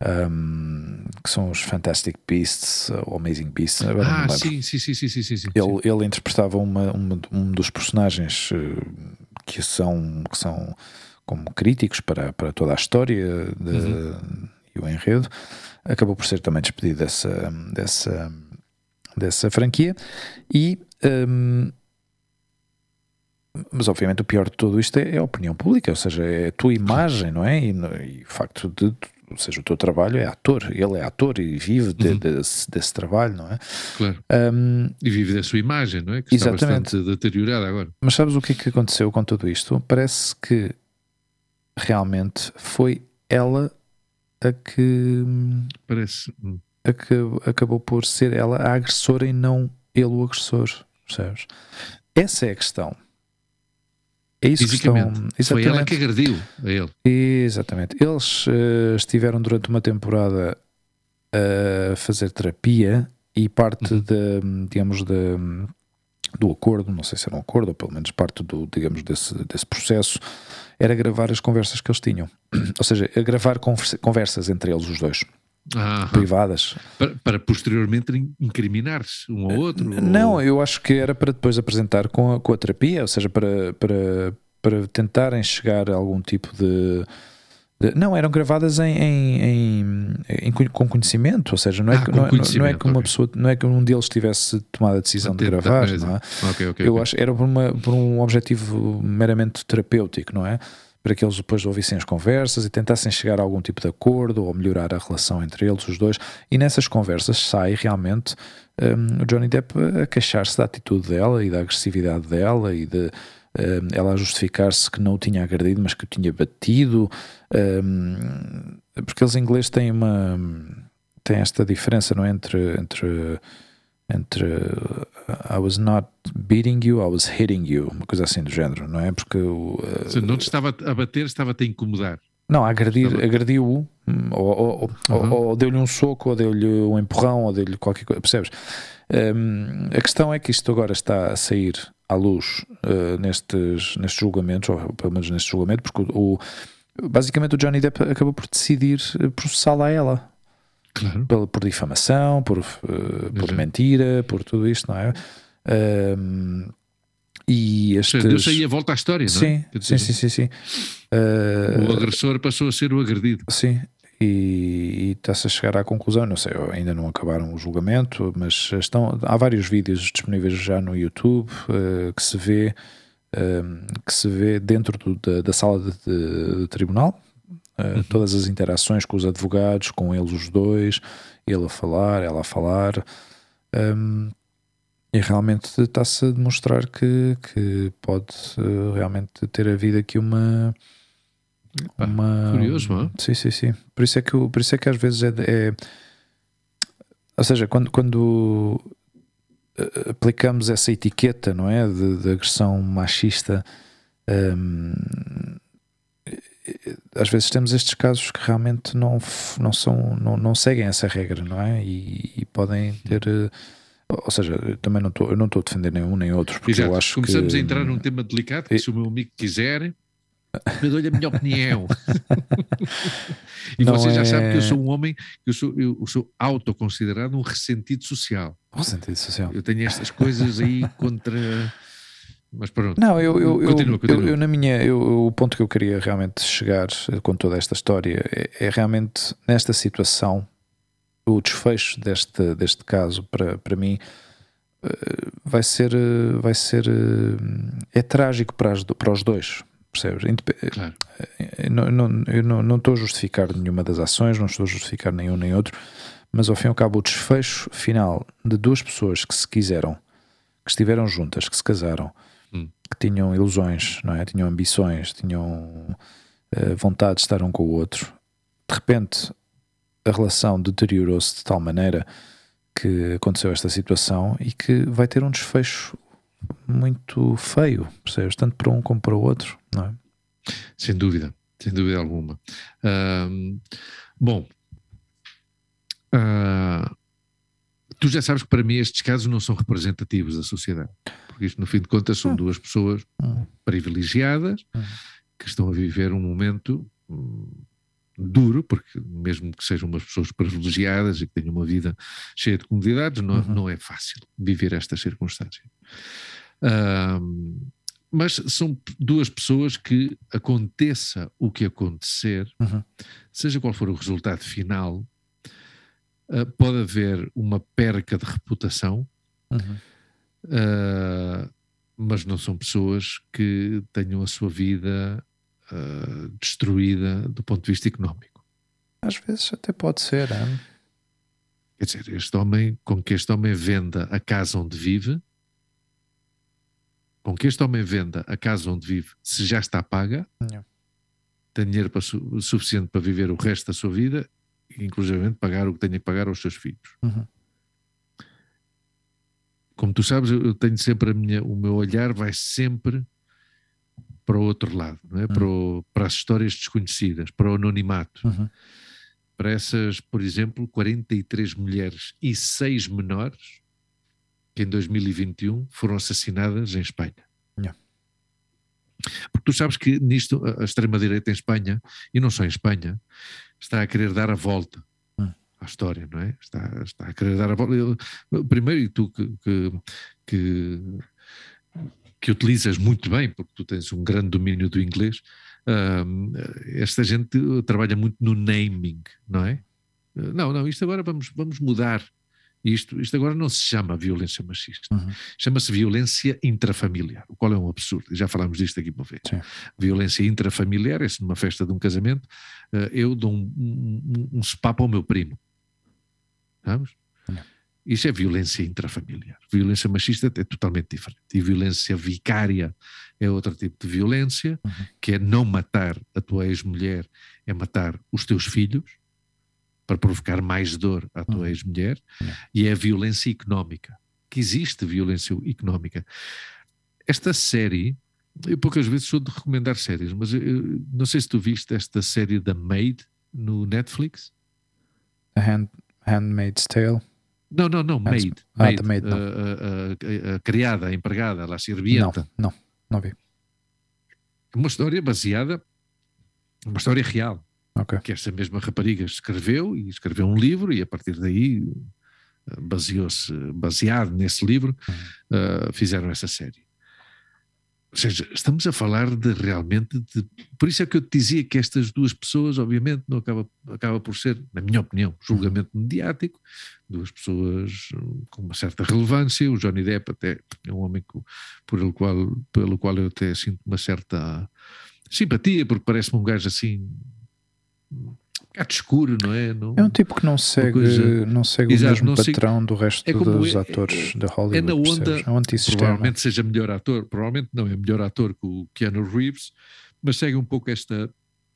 Um, que são os Fantastic Beasts ou Amazing Beasts. Agora ah, sim, sim, sim, sim, sim, sim, Ele, ele interpretava uma, uma, um dos personagens uh, que são, que são como críticos para, para toda a história de, uhum e o enredo, acabou por ser também despedido dessa, dessa, dessa franquia e um, mas obviamente o pior de tudo isto é, é, a opinião pública, ou seja, é a tua imagem, não é? E, e o facto de, ou seja, o teu trabalho é ator, ele é ator e vive de, uhum. desse, desse, trabalho, não é? Claro. Um, e vive da sua imagem, não é? Que exatamente. está bastante deteriorada agora. Mas sabes o que é que aconteceu com tudo isto? Parece que realmente foi ela a que Parece. hum, a que acabou por ser ela a agressora e não ele o agressor, percebes? Essa é a questão. É isso que estão. Foi ela que agrediu a ele. Exatamente. Eles eh, estiveram durante uma temporada a fazer terapia e parte Uhum. de, digamos, de, do acordo, não sei se era um acordo, ou pelo menos parte do, digamos, desse, desse processo, era gravar as conversas que eles tinham. Ou seja, a gravar conversa- conversas entre eles, os dois, Ah, privadas. para, para posteriormente in- incriminar-se um ao outro. Não, ou- eu acho que era para depois apresentar com a, com a terapia, ou seja, para, para, para tentarem chegar a algum tipo de. Não, eram gravadas em, em, em- com conhecimento, ou seja, não é, Ah, que, com não, é- não é conhecimento, que uma pessoa, não é que um deles tivesse tomado a decisão de gravar, não é? Ok, ok. Eu acho era por, uma, por um objetivo meramente terapêutico, não é? Para que eles depois ouvissem as conversas e tentassem chegar a algum tipo de acordo ou melhorar a relação entre eles, os dois. E nessas conversas sai realmente hum, o Johnny Depp a queixar-se da atitude dela e da agressividade dela e de ela a justificar-se que não o tinha agredido, mas que o tinha batido. porque eles em inglês têm uma têm esta diferença, não é? Entre, entre entre uh, I was not beating you, I was hitting you, uma coisa assim do género, não é? Porque o, uh, Ou não te estava a bater, estava-te a incomodar. não, a agredir, Estava- agrediu-o, hum, ou, ou, ou- Uhum. ou deu-lhe um soco, ou deu-lhe um empurrão, ou deu-lhe qualquer coisa, percebes? Hum, a questão é que isto agora está a sair à luz uh, nestes, nestes julgamentos, ou pelo menos neste julgamento, porque o, o- basicamente o Johnny Depp acabou por decidir uh, processá-la a ela. Claro. pela- por difamação, por, uh, por mentira, por tudo isto, não é? Um, e estes... Deu-se aí a volta à história, não sim, é? Sim, sim, sim, sim. O Uh, agressor passou a ser o agredido. sim, e, e está-se a chegar à conclusão, não sei, ainda não acabaram o julgamento, mas estão, há vários vídeos disponíveis já no YouTube uh, que se vê um, que se vê dentro do- da, da sala de, de- de tribunal uh, todas as interações com os advogados, com eles os dois, ele a falar, ela a falar, um, e realmente está-se a demonstrar que, que pode uh, realmente ter havido aqui uma. Uma curioso, não é? Sim, sim, sim. Por isso é que, por isso é que às vezes é. é- ou seja, quando, quando uh, aplicamos essa etiqueta, não é? De, de agressão machista. um, às vezes temos estes casos que realmente não, não, são, não, não seguem essa regra, não é? E, e podem ter. eh, Ou seja, também não estou, eu não estou a defender nenhum nem outro, porque Exato. eu acho Começamos que. a entrar num tema delicado que E- se o meu amigo quiser, eu dou-lhe a minha opinião. e Não você já é- sabe que eu sou um homem, que eu sou, eu sou autoconsiderado um ressentido social. O sentido social. Eu tenho estas coisas aí contra. Mas pronto. Não, eu, eu, eu, Continua, continua. eu- eu na minha, eu- o ponto que eu queria realmente chegar com toda esta história é, é realmente nesta situação, o desfecho deste, deste caso, para, para mim, eh, vai ser, eh, vai ser, eh, é trágico para, as para os dois, percebes? Claro. eu não, não- eu não, não estou a justificar nenhuma das ações, não estou a justificar nenhum nem outro, mas ao fim e ao cabo o desfecho final de duas pessoas que se quiseram, que estiveram juntas, que se casaram, Hum. que tinham ilusões, não é? Tinham ambições, tinham eh, vontade de estar um com o outro. De repente a relação deteriorou-se de tal maneira que aconteceu esta situação e que vai ter um desfecho muito feio, percebes? Tanto para um como para o outro, não é? Sem dúvida, sem dúvida alguma. Ahm, bom, ah, tu já sabes que para mim estes casos não são representativos da sociedade, porque isto, no fim de contas, são Hum. duas pessoas Hum. privilegiadas Hum. que estão a viver um momento hum, duro, porque mesmo que sejam umas pessoas privilegiadas e que tenham uma vida cheia de comodidades, não, Uhum. não é fácil viver estas circunstâncias. Ahm, mas são duas pessoas que aconteça o que acontecer, Uhum. seja qual for o resultado final, ah, pode haver uma perca de reputação, Uhum. ah, mas não são pessoas que tenham a sua vida ah, destruída do ponto de vista económico. Às vezes até pode ser, hein? Quer dizer, este homem, com que este homem venda a casa onde vive, com que este homem venda a casa onde vive, se já está paga, Não. tem dinheiro para, suficiente para viver o resto da sua vida, inclusive pagar o que tenha que pagar aos seus filhos. Uhum. Como tu sabes, eu tenho sempre a minha, o meu olhar vai sempre para o outro lado, não é? Uhum. para, o, para as histórias desconhecidas, para o anonimato. Uhum. Para essas, por exemplo, 43 mulheres e 6 menores que em 2021 foram assassinadas em Espanha. Yeah. Porque tu sabes que nisto a extrema-direita em Espanha, e não só em Espanha, está a querer dar a volta hum. à história, não é? Está, está a querer dar a volta. Eu, primeiro, e tu que, que, que, que, utilizas muito bem, porque tu tens um grande domínio do inglês, um, esta gente trabalha muito no naming, não é? Não, não, isto agora vamos, vamos mudar isto, isto agora não se chama violência machista, uhum. chama-se violência intrafamiliar, o qual é um absurdo, já falámos disto aqui uma vez. Sim. Violência intrafamiliar, é se numa festa de um casamento, uh, eu dou um, um, um sepapo ao meu primo. Uhum. Isso é violência intrafamiliar. Violência machista é totalmente diferente. E violência vicária é outro tipo de violência, uhum. que é não matar a tua ex-mulher, é matar os teus filhos para provocar mais dor à tua hum. ex-mulher, e é a violência económica, que existe violência económica. Esta série, eu poucas vezes sou de recomendar séries, mas eu, não sei se tu viste esta série da Maid no Netflix. A Hand, Handmaid's Tale. Não, não, não, Maid. Ah, maid, maid a, a, a, a, criada, a empregada, a sirvienta. Não, não, não vi. Uma história baseada, uma história real. Okay. Que esta mesma rapariga escreveu e escreveu um livro e a partir daí eh, baseou-se, baseado nesse livro, uh, fizeram essa série. Ou seja, estamos a falar de realmente de. Por isso é que eu te dizia que estas duas pessoas, obviamente, não acaba, acaba por ser, na minha opinião, julgamento mediático, duas pessoas hum, com uma certa relevância. O Johnny Depp até é um homem que, por el qual, pelo qual eu até sinto uma certa simpatia, porque parece-me um gajo assim bocado escuro, não é? Não, é um tipo que não segue, coisa... não segue Exato, o mesmo patrão do resto é dos é, atores é, da Hollywood. É na onda, é um provavelmente seja melhor ator, provavelmente não é melhor ator que o Keanu Reeves, mas segue um pouco esta.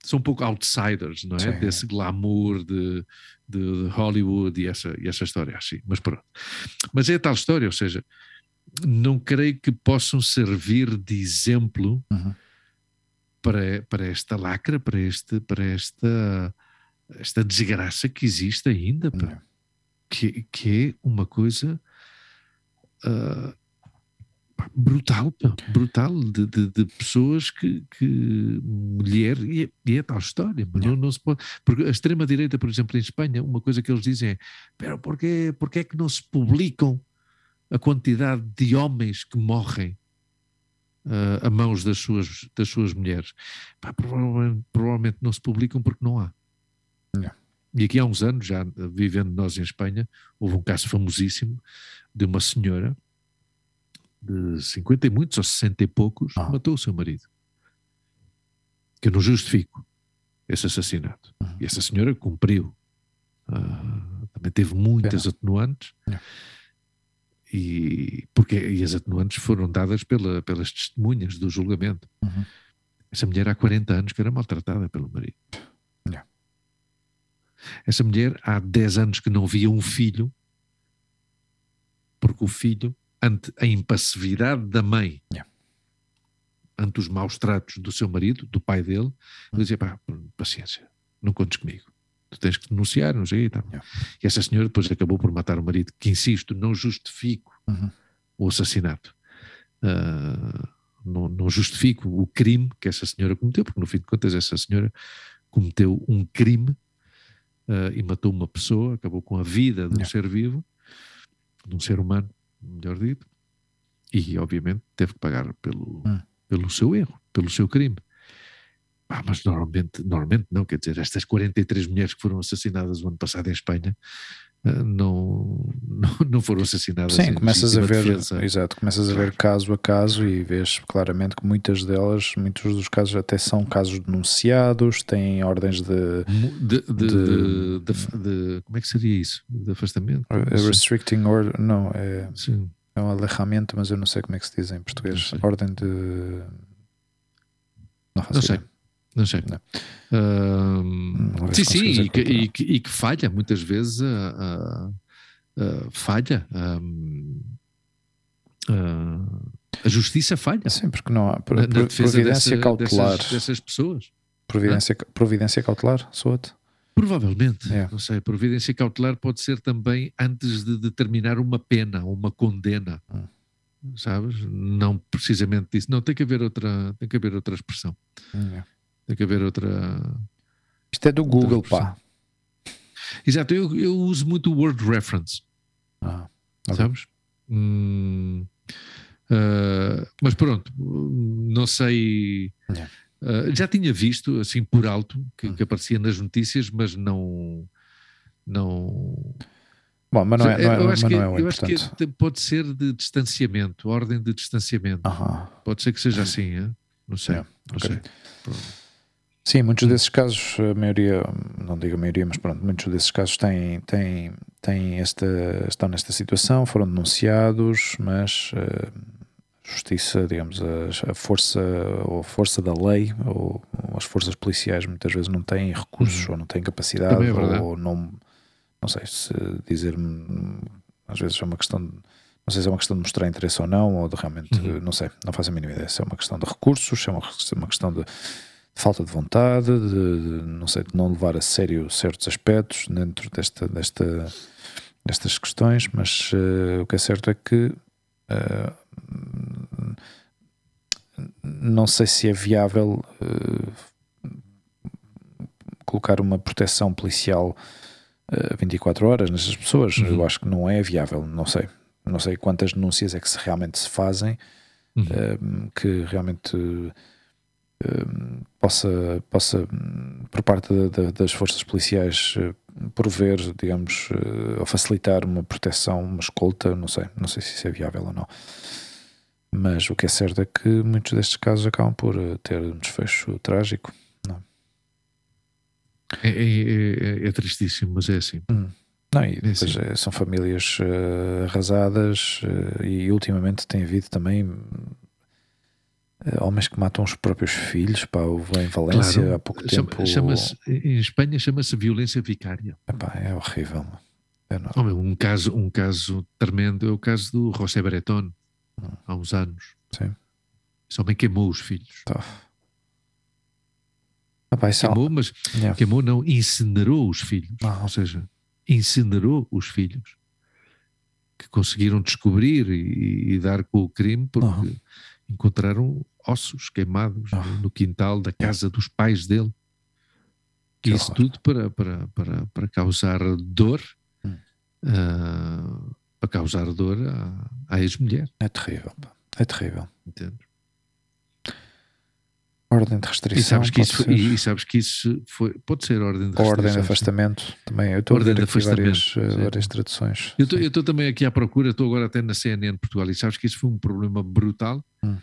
São um pouco outsiders, não é? Sim. Desse glamour de, de, Hollywood e essa, e essa história assim. Mas pronto. Mas é a tal história, ou seja, não creio que possam servir de exemplo. Uhum para, para esta lacra, para, este, para esta, esta desgraça que existe ainda, que, que é uma coisa uh, brutal, brutal de, de, de, pessoas que, que mulher, e é, e é tal história, não, não se pode, porque a extrema-direita, por exemplo, em Espanha, uma coisa que eles dizem é, pero porquê, porquê é que não se publicam a quantidade de homens que morrem uh, a mãos das suas, das suas mulheres. Pá, provavelmente, provavelmente, não se publicam porque não há. E aqui há uns anos, já vivendo nós em Espanha, houve um caso famosíssimo de uma senhora de 50 e muitos ou 60 e poucos ah. matou o seu marido. Que eu não justifico esse assassinato. Uhum. E essa senhora cumpriu. Uh, também teve muitas atenuantes. E, porque, e as atenuantes foram dadas pela, pelas testemunhas do julgamento. Uhum. Essa mulher há 40 anos que era maltratada pelo marido. Yeah. Essa mulher há 10 anos que não via um filho, porque o filho, ante a impassividade da mãe, yeah. ante os maus tratos do seu marido, do pai dele, uhum. ele dizia: pá, paciência, não contes comigo tu tens que denunciar, não sei e tal. Yeah. E essa senhora depois acabou por matar o marido, que insisto, não justifico uhum. o assassinato. Uh, não, não, justifico o crime que essa senhora cometeu, porque no fim de contas essa senhora cometeu um crime uh, e matou uma pessoa, acabou com a vida de um yeah. ser vivo, de um ser humano, melhor dito, e obviamente teve que pagar pelo, uhum. pelo seu erro, pelo seu crime. Ah, mas normalmente, normalmente não, quer dizer, estas 43 mulheres que foram assassinadas o ano passado em Espanha uh, não, não, não, foram assassinadas. Sim, começas a ver, defesa. exato, começas claro. a ver caso a caso e vês claramente que muitas delas, muitos dos casos até são casos denunciados, têm ordens de. De, de, de, de como é que seria isso? De afastamento? Restricting order, não, é. Sim. É um alerramento, mas eu não sei como é que se diz em português. Ordem de. Não, não sei. Não sei. Não. Uh, não sim, sim, e que, e, que, e que, falha muitas vezes uh, uh, falha. a justiça falha. Sim, porque não há na, na providência dessa, cautelar dessas, dessas, pessoas. Providência, providência cautelar, soa-te? Provavelmente, é. não sei. Providência cautelar pode ser também antes de determinar uma pena, uma condena. Hum sabes? Não precisamente disso. Não, tem que haver outra, tem que haver outra expressão. É. Tem que haver outra. Isto é do Google, pá. Exato, eu, eu uso muito o Word Reference. Ah, okay. Sabes? Hum, uh, mas pronto, não sei. Uh, já tinha visto, assim, por alto, que, hum. que aparecia nas notícias, mas não. Não Bom, mas não é, não é, eu acho que, não é eu acho que pode ser de distanciamento, ordem de distanciamento. Pode ser que seja assim, hein? não sei. Yeah, não okay. sei. Sim, muitos desses casos, a maioria, não digo a maioria, mas pronto, muitos desses casos têm, têm, têm esta, estão nesta situação, foram denunciados, mas a justiça, digamos, a, a, força ou a força da lei ou, ou, as forças policiais muitas vezes não têm recursos uhum. ou não têm capacidade é ou não não sei se dizer-me, às vezes é uma questão, de, não sei se é uma questão de mostrar interesse ou não, ou de realmente, uhum. não sei, não faço a mínima ideia. Se é uma questão de recursos, se é uma, se é uma questão de, de, falta de vontade, de, de, não sei, de não levar a sério certos aspectos dentro desta, desta, destas questões, mas uh, o que é certo é que uh, não sei se é viável uh, colocar uma proteção policial 24 horas nestas pessoas. Uhum. Eu acho que não é viável, não sei. Não sei quantas denúncias é que se realmente se fazem uhum. uh, que realmente possa, possa, por parte de, de, das forças policiais, uh, prover, digamos, ou facilitar uma proteção, uma escolta. Não sei, não sei se isso é viável ou não. Mas o que é certo é que muitos destes casos acabam por ter um desfecho trágico. É, é, é, é tristíssimo, mas é assim. Hum. Não, e é assim. É, são famílias uh, arrasadas uh, e ultimamente tem havido também homens que matam os próprios filhos. Pá, houve em Valência claro. há pouco Chama, tempo. Chama em Espanha chama-se violência vicária. Epá, é horrível. É oh, meu, um, caso, um caso tremendo é o caso do José Breton, hum. há uns anos. Sim. Esse homem queimou os filhos. Tá. Ah, queimou, mas yeah. queimou não, incinerou os filhos. Ah. Ou seja, incinerou os filhos que conseguiram descobrir e, e dar com o crime porque ah. encontraram ossos queimados ah. no quintal da casa dos pais dele. Que Isso horror. tudo para, para, para, para causar dor, hum. uh, para causar dor à, à ex-mulher. É terrível, é terrível. Entende? Ordem de restrição. E sabes que, isso, e, sabes que isso foi, pode ser ordem de restrição. Ordem de afastamento também. Eu estou ordem a aqui várias, eh, várias traduções. Eu estou também aqui à procura, estou agora até na CNN Portugal e sabes que isso foi um problema brutal hum.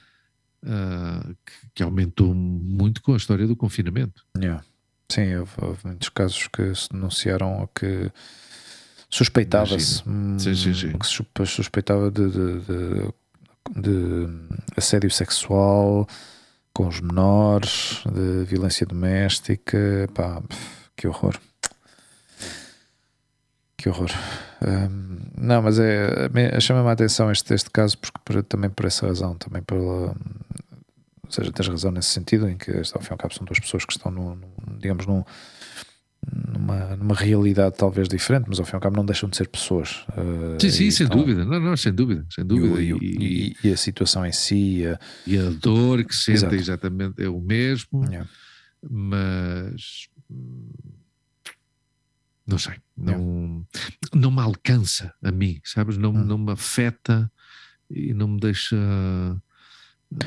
Uh, que, que, aumentou muito com a história do confinamento. Yeah. Sim, houve, houve, muitos casos que se denunciaram que suspeitava-se hum, que se suspeitava de, de, de, de assédio sexual com os menores, de violência doméstica, pá, que horror. Que horror. Um, não, mas é, chama-me a atenção este, este caso porque, por, também por essa razão, também pela. Ou seja, tens razão nesse sentido, em que, ao fim e ao cabo, são duas pessoas que estão, no, no digamos, num, numa, numa realidade talvez diferente, mas ao fim e ao cabo não deixam de ser pessoas. Uh, sim, sim, sem então, dúvida, não, não, sem dúvida, sem dúvida. E, e, e, e a situação em si. A, e a dor que sentem exatamente é o mesmo, yeah. mas não sei, não, yeah. não me alcança a mim, sabes? Não, hum. não me afeta e não me deixa. Uh,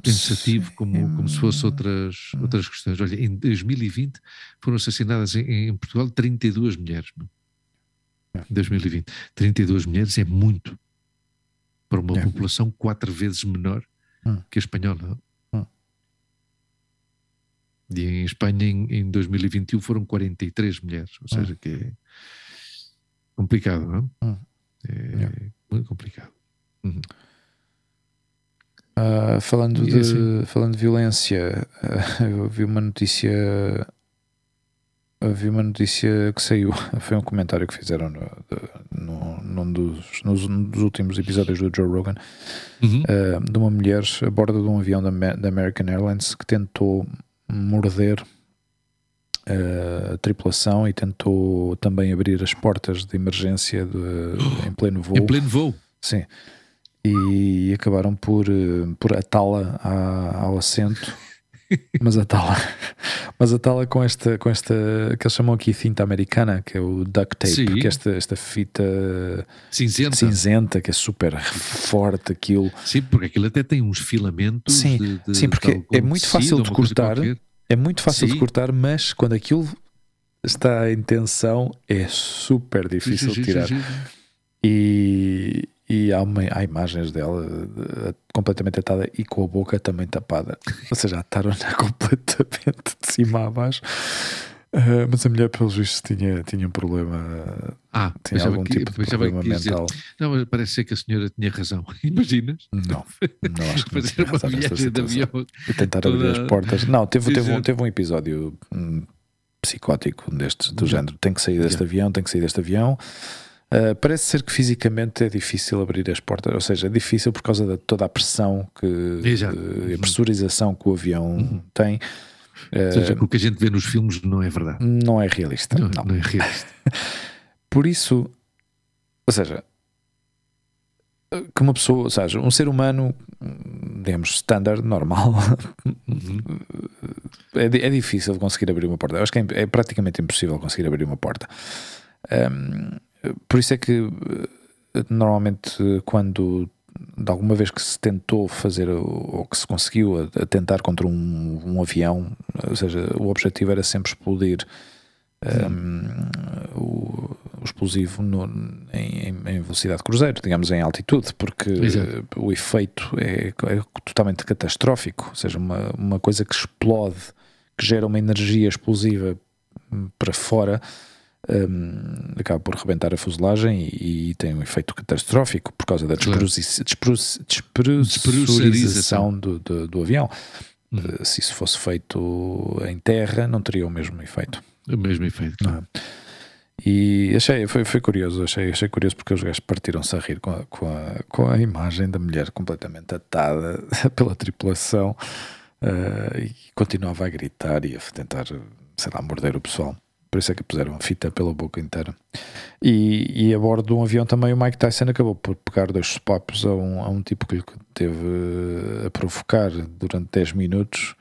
pensativo como, como se fosse outras, outras questões. Olha, em 2020 foram assassinadas em, em Portugal 32 mulheres. Em 2020. 32 mulheres é muito para uma é. população quatro vezes menor hum. que a espanhola. Hum. E em Espanha, em, em 2021, foram 43 mulheres, ou hum. seja, que é complicado, não é? É muito complicado. Uhum. Uh, falando, de, assim? falando de violência, uh, eu vi uma notícia. Eu vi uma notícia que saiu. Foi um comentário que fizeram no, no, num dos, nos, num dos últimos episódios do Joe Rogan Uhum. uh, de uma mulher a bordo de um avião da, da American Airlines que tentou morder uh, a tripulação e tentou também abrir as portas de emergência de- em pleno voo. Em pleno voo. Sim. E acabaram por, eh, por atá-la ao assento. Mas atá-la, mas atá-la com esta, com esta que eles chamam aqui cinta americana, que é o duct tape, Sim. que é esta, esta fita Cinzenta. cinzenta, que é super forte aquilo. Sim, porque aquilo até tem uns filamentos. Sim, de, de- sim, porque de algum é muito fácil de cortar. É muito fácil de Sim. cortar, mas quando aquilo está em tensão é super difícil de tirar. E, e há, uma- há imagens dela eh, completamente atada e com a boca também tapada. Ou seja, ataram-na completamente de cima a baixo. Eh, mas a mulher, pelos vistos, tinha, tinha um problema. Ah, Tinha algum que- tipo de problema que dizer, mental. Não, mas parece ser que a senhora tinha razão. Imaginas? Não, não acho que Fazer uma viagem de avião. E tentar toda- abrir as portas. Não, teve, teve, um, teve um episódio hum, psicótico destes, do género. Tem que sair deste avião, tem que sair deste avião. Uh, parece ser que fisicamente é difícil abrir as portas, ou seja, é difícil por causa de toda a pressão que uh, a pressurização que o avião tem. Ou Uh, seja, o que a gente vê nos filmes não é verdade. não é realista. Não, não. não é realista. Por isso, ou seja, que uma pessoa, ou seja, um ser humano, hum, digamos, standard, normal, Uhum. é, é difícil conseguir abrir uma porta. Eu acho que é, é praticamente impossível conseguir abrir uma porta. Hum, por isso é que eh, normalmente quando de alguma vez que se tentou fazer ou que se conseguiu a- a tentar contra um, um avião, ou seja, o objetivo era sempre explodir hum, o, o explosivo no- em, em- velocidade de cruzeiro, digamos em altitude, porque Exato. o efeito é, é totalmente catastrófico, ou seja, uma, uma coisa que explode, que gera uma energia explosiva hum, para fora, hum, acaba por rebentar a fuselagem e, e tem um efeito catastrófico por causa da Claro. despressurização do, do, do avião. Uhum. Eh, Se isso fosse feito em terra, não teria o mesmo efeito. O mesmo efeito. É? E achei, foi, foi curioso, achei, achei curioso porque os gajos partiram-se a rir com a, com, a, com a imagem da mulher completamente atada pela tripulação eh, e continuava a gritar e a tentar, sei lá, morder o pessoal. Por isso é que puseram a fita pela boca inteira. E, e a bordo de um avião também o Mike Tyson acabou por pegar dois sopapos a um, a um tipo que lhe teve a provocar durante 10 minutos.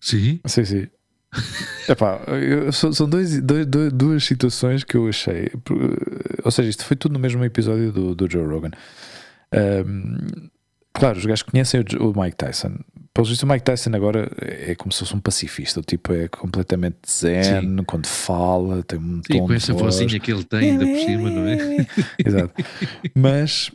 Sim. Sim, sim. Epá, eu- são dois, dois- dois- duas situações que eu achei. Ou seja, isto foi tudo no mesmo episódio do, do Joe Rogan. Ahm, claro, os gajos conhecem o, Mike Tyson. Pelo visto, o Mike Tyson agora é como se fosse um pacifista. O tipo é completamente zen quando fala, tem um Sim, tom com essa voz. vozinha que ele tem ainda por cima, não é? Exato. Mas,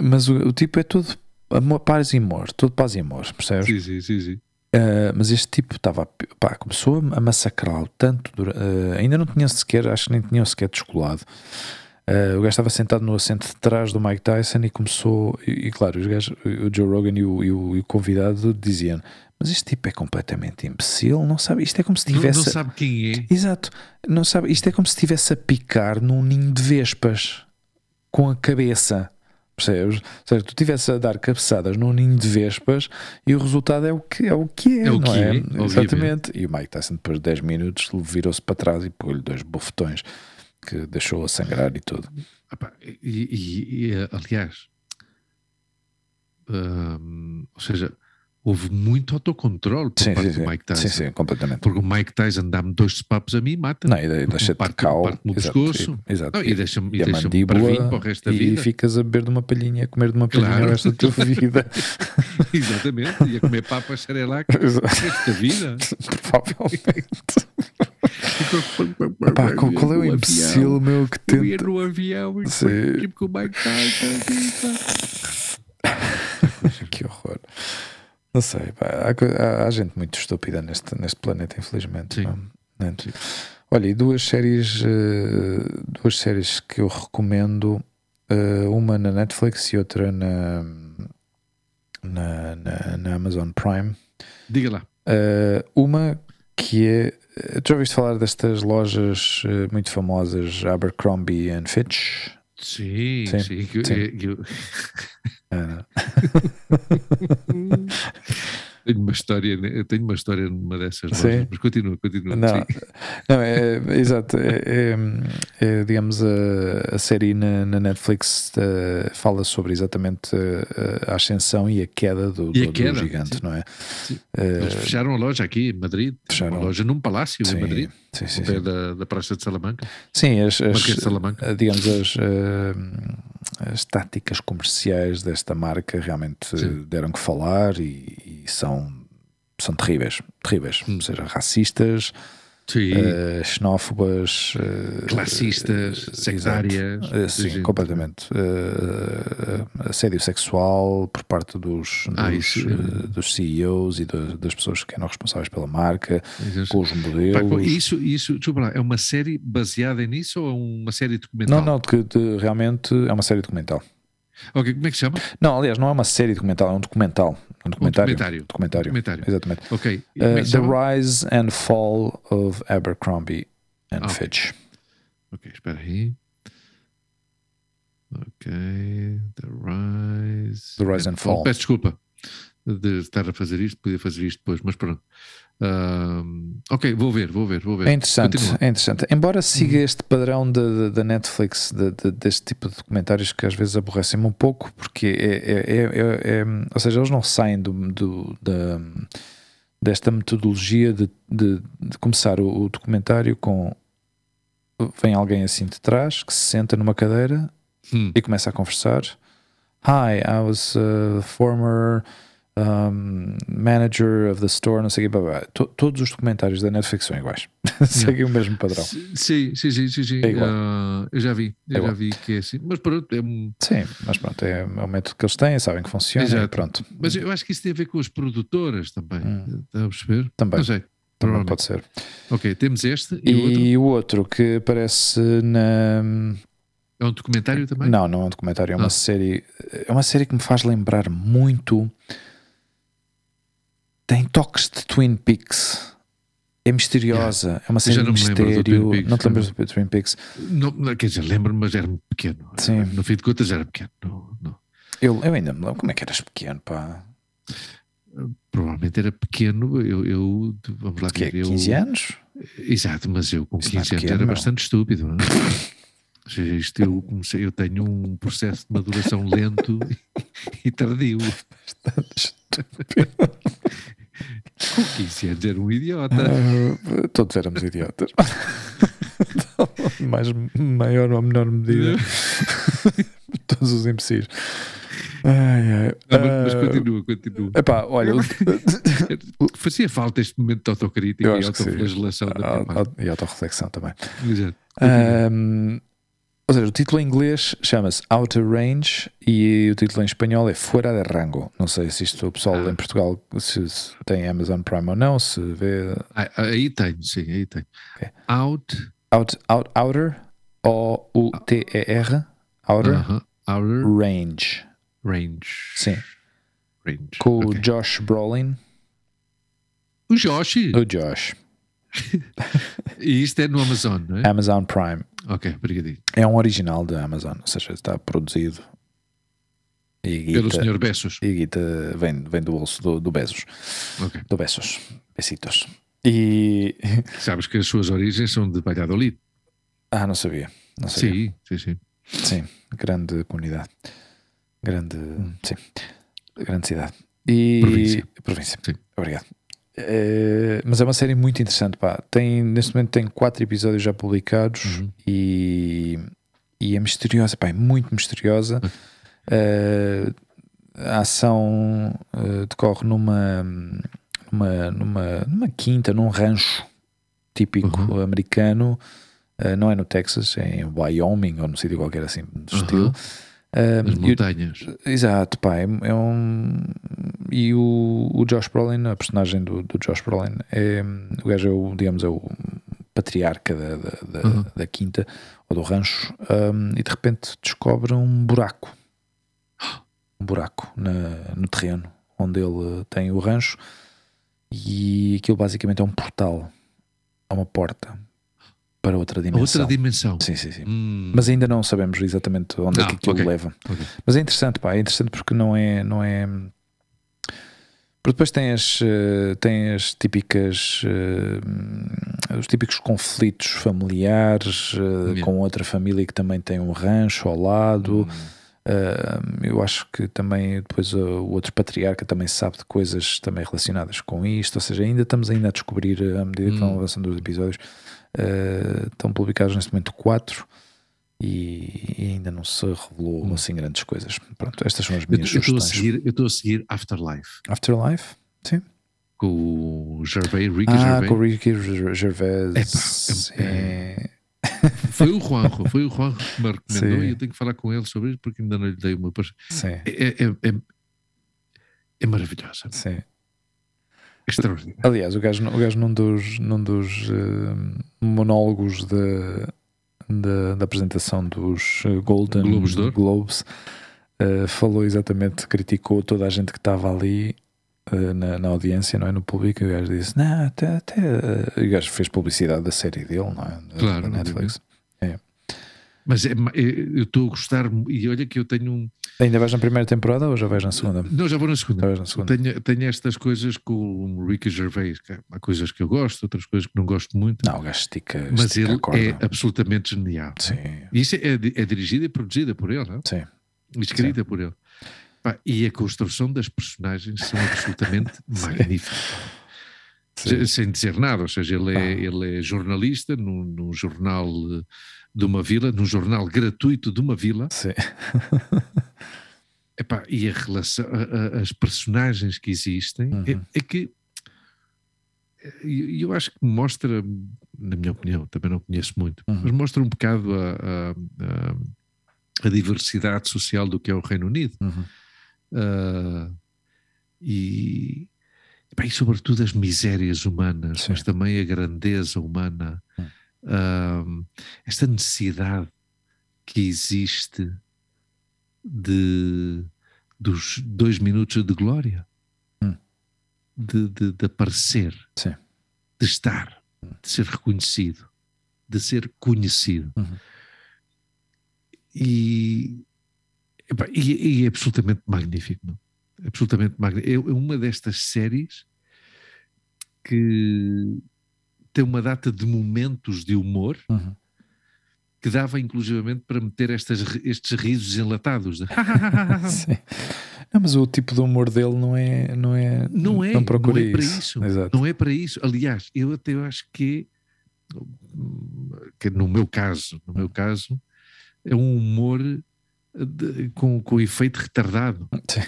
mas o, o tipo é todo amor, paz e amor, todo paz e amor, percebes? Sim, sim, sim, sim. Uh, mas este tipo estava pá, começou a massacrá-lo tanto uh, ainda não tinha sequer, acho que nem tinham sequer descolado. Uh, o gajo estava sentado no assento de trás do Mike Tyson e começou, e, e claro, os gajos, o Joe Rogan e o, e o- e o convidado diziam: Mas este tipo é completamente imbecil, não sabe? Isto é como se Não, tivesse. não sabe quem é. Exato, não sabe? Isto é como se estivesse a picar num ninho de vespas com a cabeça. Percebes? Ou seja, tu estivesse a dar cabeçadas num ninho de vespas e o resultado é o que é, o que é, É o não que é? é. Exatamente. E o Mike Tyson, depois de 10 minutos, virou-se para trás e pôs-lhe dois bofetões que deixou a sangrar e tudo. E, e- e, aliás, hum, ou seja, houve muito autocontrole por Sim, parte sim, do Mike Tyson. sim, sim, completamente. Porque o Mike Tyson dá-me dois papos a mim e mata-me. Não, e de- deixa-te parte- cal. parte-me o exato, pescoço. e- exato. Não, e deixa-me e e a deixa mandíbula para o resto da e vida. ficas a beber de uma palhinha, a comer de uma palhinha Claro. o resto da tua vida. Exatamente. E a comer papas xerelac o resto da vida. Provavelmente. Epá, qual, qual é o imbecil meu que Eu ia tenta. no avião e tipo com o Mike Tyson. Que horror. Não sei, pá, há, há- há gente muito estúpida neste, neste planeta, infelizmente. Né? Sim. Olha, e duas séries, eh, duas séries que eu recomendo, eh, uma na Netflix e outra na, na, na, na Amazon Prime. Diga lá. Uh, uma que é. Tu já ouviste falar destas lojas uh, muito famosas, Abercrombie and Fitch? Sim, sim. sim. Eu, Tenho uma história, tenho uma história numa dessas lojas, mas continua, continua. Não, não é, é, exato. É, é, é, digamos, a, a série na, na Netflix uh, fala sobre exatamente a, a, ascensão e a queda do, do, a queda, do gigante, sim. não é? Eles fecharam a loja aqui em Madrid, fecharam. uma loja num palácio sim, em Madrid, sim, sim, sim. Da, da Praça de Salamanca. Sim, as, as de Salamanca. digamos, as, uh, as táticas comerciais desta marca realmente Sim. deram que falar e, e são, são terríveis, terríveis, Hum. ou seja, racistas. Uh, xenófobas, uh, Classistas, uh, sectárias. exato. Sim, Sim. completamente. Assédio sexual por parte dos, Ah, dos, isso, uh, dos CEOs e do- das pessoas que eram responsáveis pela marca, Exato. com os modelos. Isso, isso, desculpa lá, é uma série baseada nisso ou é uma série documental? Não, não, que realmente é uma série documental. Ok, como é que se chama? Não, aliás, não é uma série documental, é um documental. Um documentário. documentário. Documentário. Documentário. Exatamente. Ok. Uh, é the? Rise and Fall of Abercrombie and Ah. Fitch. Ok, espera aí. Ok. The Rise. The Rise and Fall. Peço desculpa de estar a fazer isto, podia fazer isto depois, mas pronto. Ahm, ok, vou ver, vou ver, vou ver. É interessante, Continua. é interessante. Embora siga Uhum. este padrão da Netflix, de- de- deste tipo de documentários que às vezes aborrecem-me um pouco, porque é, é- é- é- é- ou seja, eles não saem do, do- da, desta metodologia de, de- de começar o, o documentário com vem alguém assim de trás que se senta numa cadeira Hum, e começa a conversar. Hi, I was a former um, manager of the store, não sei o quê. blá, blá, blá. To- todos os documentários da Netflix são iguais. Seguem o mesmo padrão. Sim, sim, sim, sim. sim. É igual. Ah, eu já vi, eu É já igual. vi que é assim. Mas pronto, é um- Sim, mas pronto, é, é o método que eles têm, sabem que funciona e Exato. pronto. Mas eu acho que isso tem a ver com as produtoras também. Hum. Está a perceber? Também. Não sei. Também pode ser. Ok, temos este e, o outro. E o outro que aparece na. É um documentário também? Não, não é um documentário, é uma Ah. série. É uma série que me faz lembrar muito. Tem toques de Twin Peaks. É misteriosa. É uma série de não me lembro do mistério. Twin Peaks, não te lembras do Twin Peaks? Não, não, quer dizer, lembro-me, mas era pequeno. Sim. No fim de contas era pequeno. Não, não. Eu, eu ainda me lembro. Como é que eras pequeno, pá? Provavelmente era pequeno. Eu, eu vamos lá Que é, ver. Eu, 15 anos? Exato, mas eu com Isso 15 não é anos pequeno, era meu. bastante estúpido. Não é? Ou seja, Isto eu, comecei, eu tenho um processo de maduração lento e tardio. Com 15 anos era um idiota. Ah, todos éramos idiotas. Mais, maior ou menor medida. todos os imbecis. Ai, ai. Não, mas, mas Ah, continua, continua. Epá, olha, o- Fazia falta este momento de autocrítica e que autoflagelação e autorreflexão também. Exato. Ou seja, o título em inglês chama-se Outer Range e o título em espanhol é Fuera de Rango. Não sei se isto o pessoal Ah. em Portugal se, se tem Amazon Prime ou não, se vê Ah, aí tenho, sim, aí tenho. Ok. Out, out, out, Outer O-U-T-E-R Outer uh-huh, outer Range. range. Sim. Range. Com o ok. Josh Brolin. O Josh. O Josh. E isto é no Amazon, não é? Amazon Prime. Ok, obrigadinho. É um original da Amazon, ou seja, está produzido e Pelo guita, Sr. Bessos. e guita vem, vem do bolso do, do Bezos. Do Bezos. Besitos. E. Sabes que as suas origens são de Valladolid. Ah, não sabia. Não sabia. Sim, sim, sim. Sim, grande comunidade. Grande. Sim. Grande cidade. E. Província. Província. Sim. Obrigado. Eh, mas é uma série muito interessante, pá. Tem, neste momento tem quatro episódios já publicados Uhum. e, e é misteriosa, pá, é muito misteriosa. Eh, a ação eh, decorre numa, numa, numa, numa quinta, num rancho típico Uhum. americano. Não é no Texas, é em Wyoming ou num sítio qualquer assim do Uhum. estilo. Eh, As o- montanhas. Exato, pá, é, é um. E o, o Josh Brolin, a personagem do, do Josh Brolin, é, o gajo é o, digamos, é o patriarca da, da, da, Uhum. da quinta ou do rancho, um, e de repente descobre um buraco. um buraco na, no terreno onde ele tem o rancho e aquilo basicamente é um portal, é uma porta para outra dimensão. Outra dimensão. Sim, sim, sim. Hum. Mas ainda não sabemos exatamente onde é Não, que aquilo ok. leva. Ok. Mas é interessante, pá, é interessante porque não é. Não é porque depois tem as, eh, tem as típicas. eh, os típicos conflitos familiares eh, Yeah. com outra família que também tem um rancho ao lado. Hum. Uh, eu acho que também depois uh, o outro patriarca também sabe de coisas também relacionadas com isto, ou seja, ainda estamos ainda a descobrir à medida que vão Hum. avançando os episódios. Uh, estão publicados neste momento quatro e, e ainda não se revelou Hum. assim grandes coisas. Pronto, estas são as Eu minhas eu a sugestões. seguir, eu estou a seguir Afterlife Afterlife? Sim. com o Gervais, Ricky Ah, Gervais. com o Ricky Ger- Gervais. É- Foi o Juanjo, foi o Juanjo que me recomendou Sim. e eu tenho que falar com ele sobre isso porque ainda não lhe dei uma. Sim, É, é, é, é maravilhosa, sim. Extraordinária. Aliás, o gajo, o gajo num dos, num dos eh, monólogos da, da, da apresentação dos eh, Golden de Ouro. Globes eh, falou exatamente, criticou toda a gente que estava ali eh, na, na audiência, não é? No público, e o gajo disse: Não, até. até eh", e o gajo fez publicidade da série dele, não é? Da, Claro, da Netflix. Mas é ma- é- eu estou a gostar, e olha que eu tenho um. Ainda vais na primeira temporada ou já vais na segunda? Não, já vou na segunda. na segunda. Tenho, tenho estas coisas com o Ricky Gervais, que há coisas que eu gosto, outras coisas que não gosto muito, Não, o gajo estica, mas estica ele é absolutamente genial. Sim, E isso é, é dirigida e produzida por ele, não é? sim. Escrita por ele. E a construção das personagens são absolutamente magníficas. sim. Sem dizer nada, ou seja, ele é, Ah. ele é jornalista num, num jornal eh, de uma vila, num jornal gratuito de uma vila, Sim. Epá, e a relação, a- a- as personagens que existem, é, Uhum. é que e eu acho que mostra, na minha opinião, também não conheço muito, Uhum. mas mostra um bocado a, a- diversidade social do que é o Reino Unido. Uhum. Ah, e, epá, e sobretudo as misérias humanas, Sim. mas também a grandeza humana, Hum. Esta necessidade que existe de dos dois minutos de glória, Hum. de, de, de aparecer, Sim. de estar, de ser reconhecido, de ser conhecido. Uhum. E, e, e é absolutamente magnífico. Não? Absolutamente magnífico. É uma destas séries que tem uma data de momentos de humor Uhum. que dava inclusivamente para meter estas, estes risos enlatados. de- Sim. Não, mas o tipo de humor dele não é. Não é, Não é, não não é para isso. isso. Não é para isso. Aliás, eu até acho que, que no meu caso, no meu caso, é um humor de- com, com efeito retardado. Sim.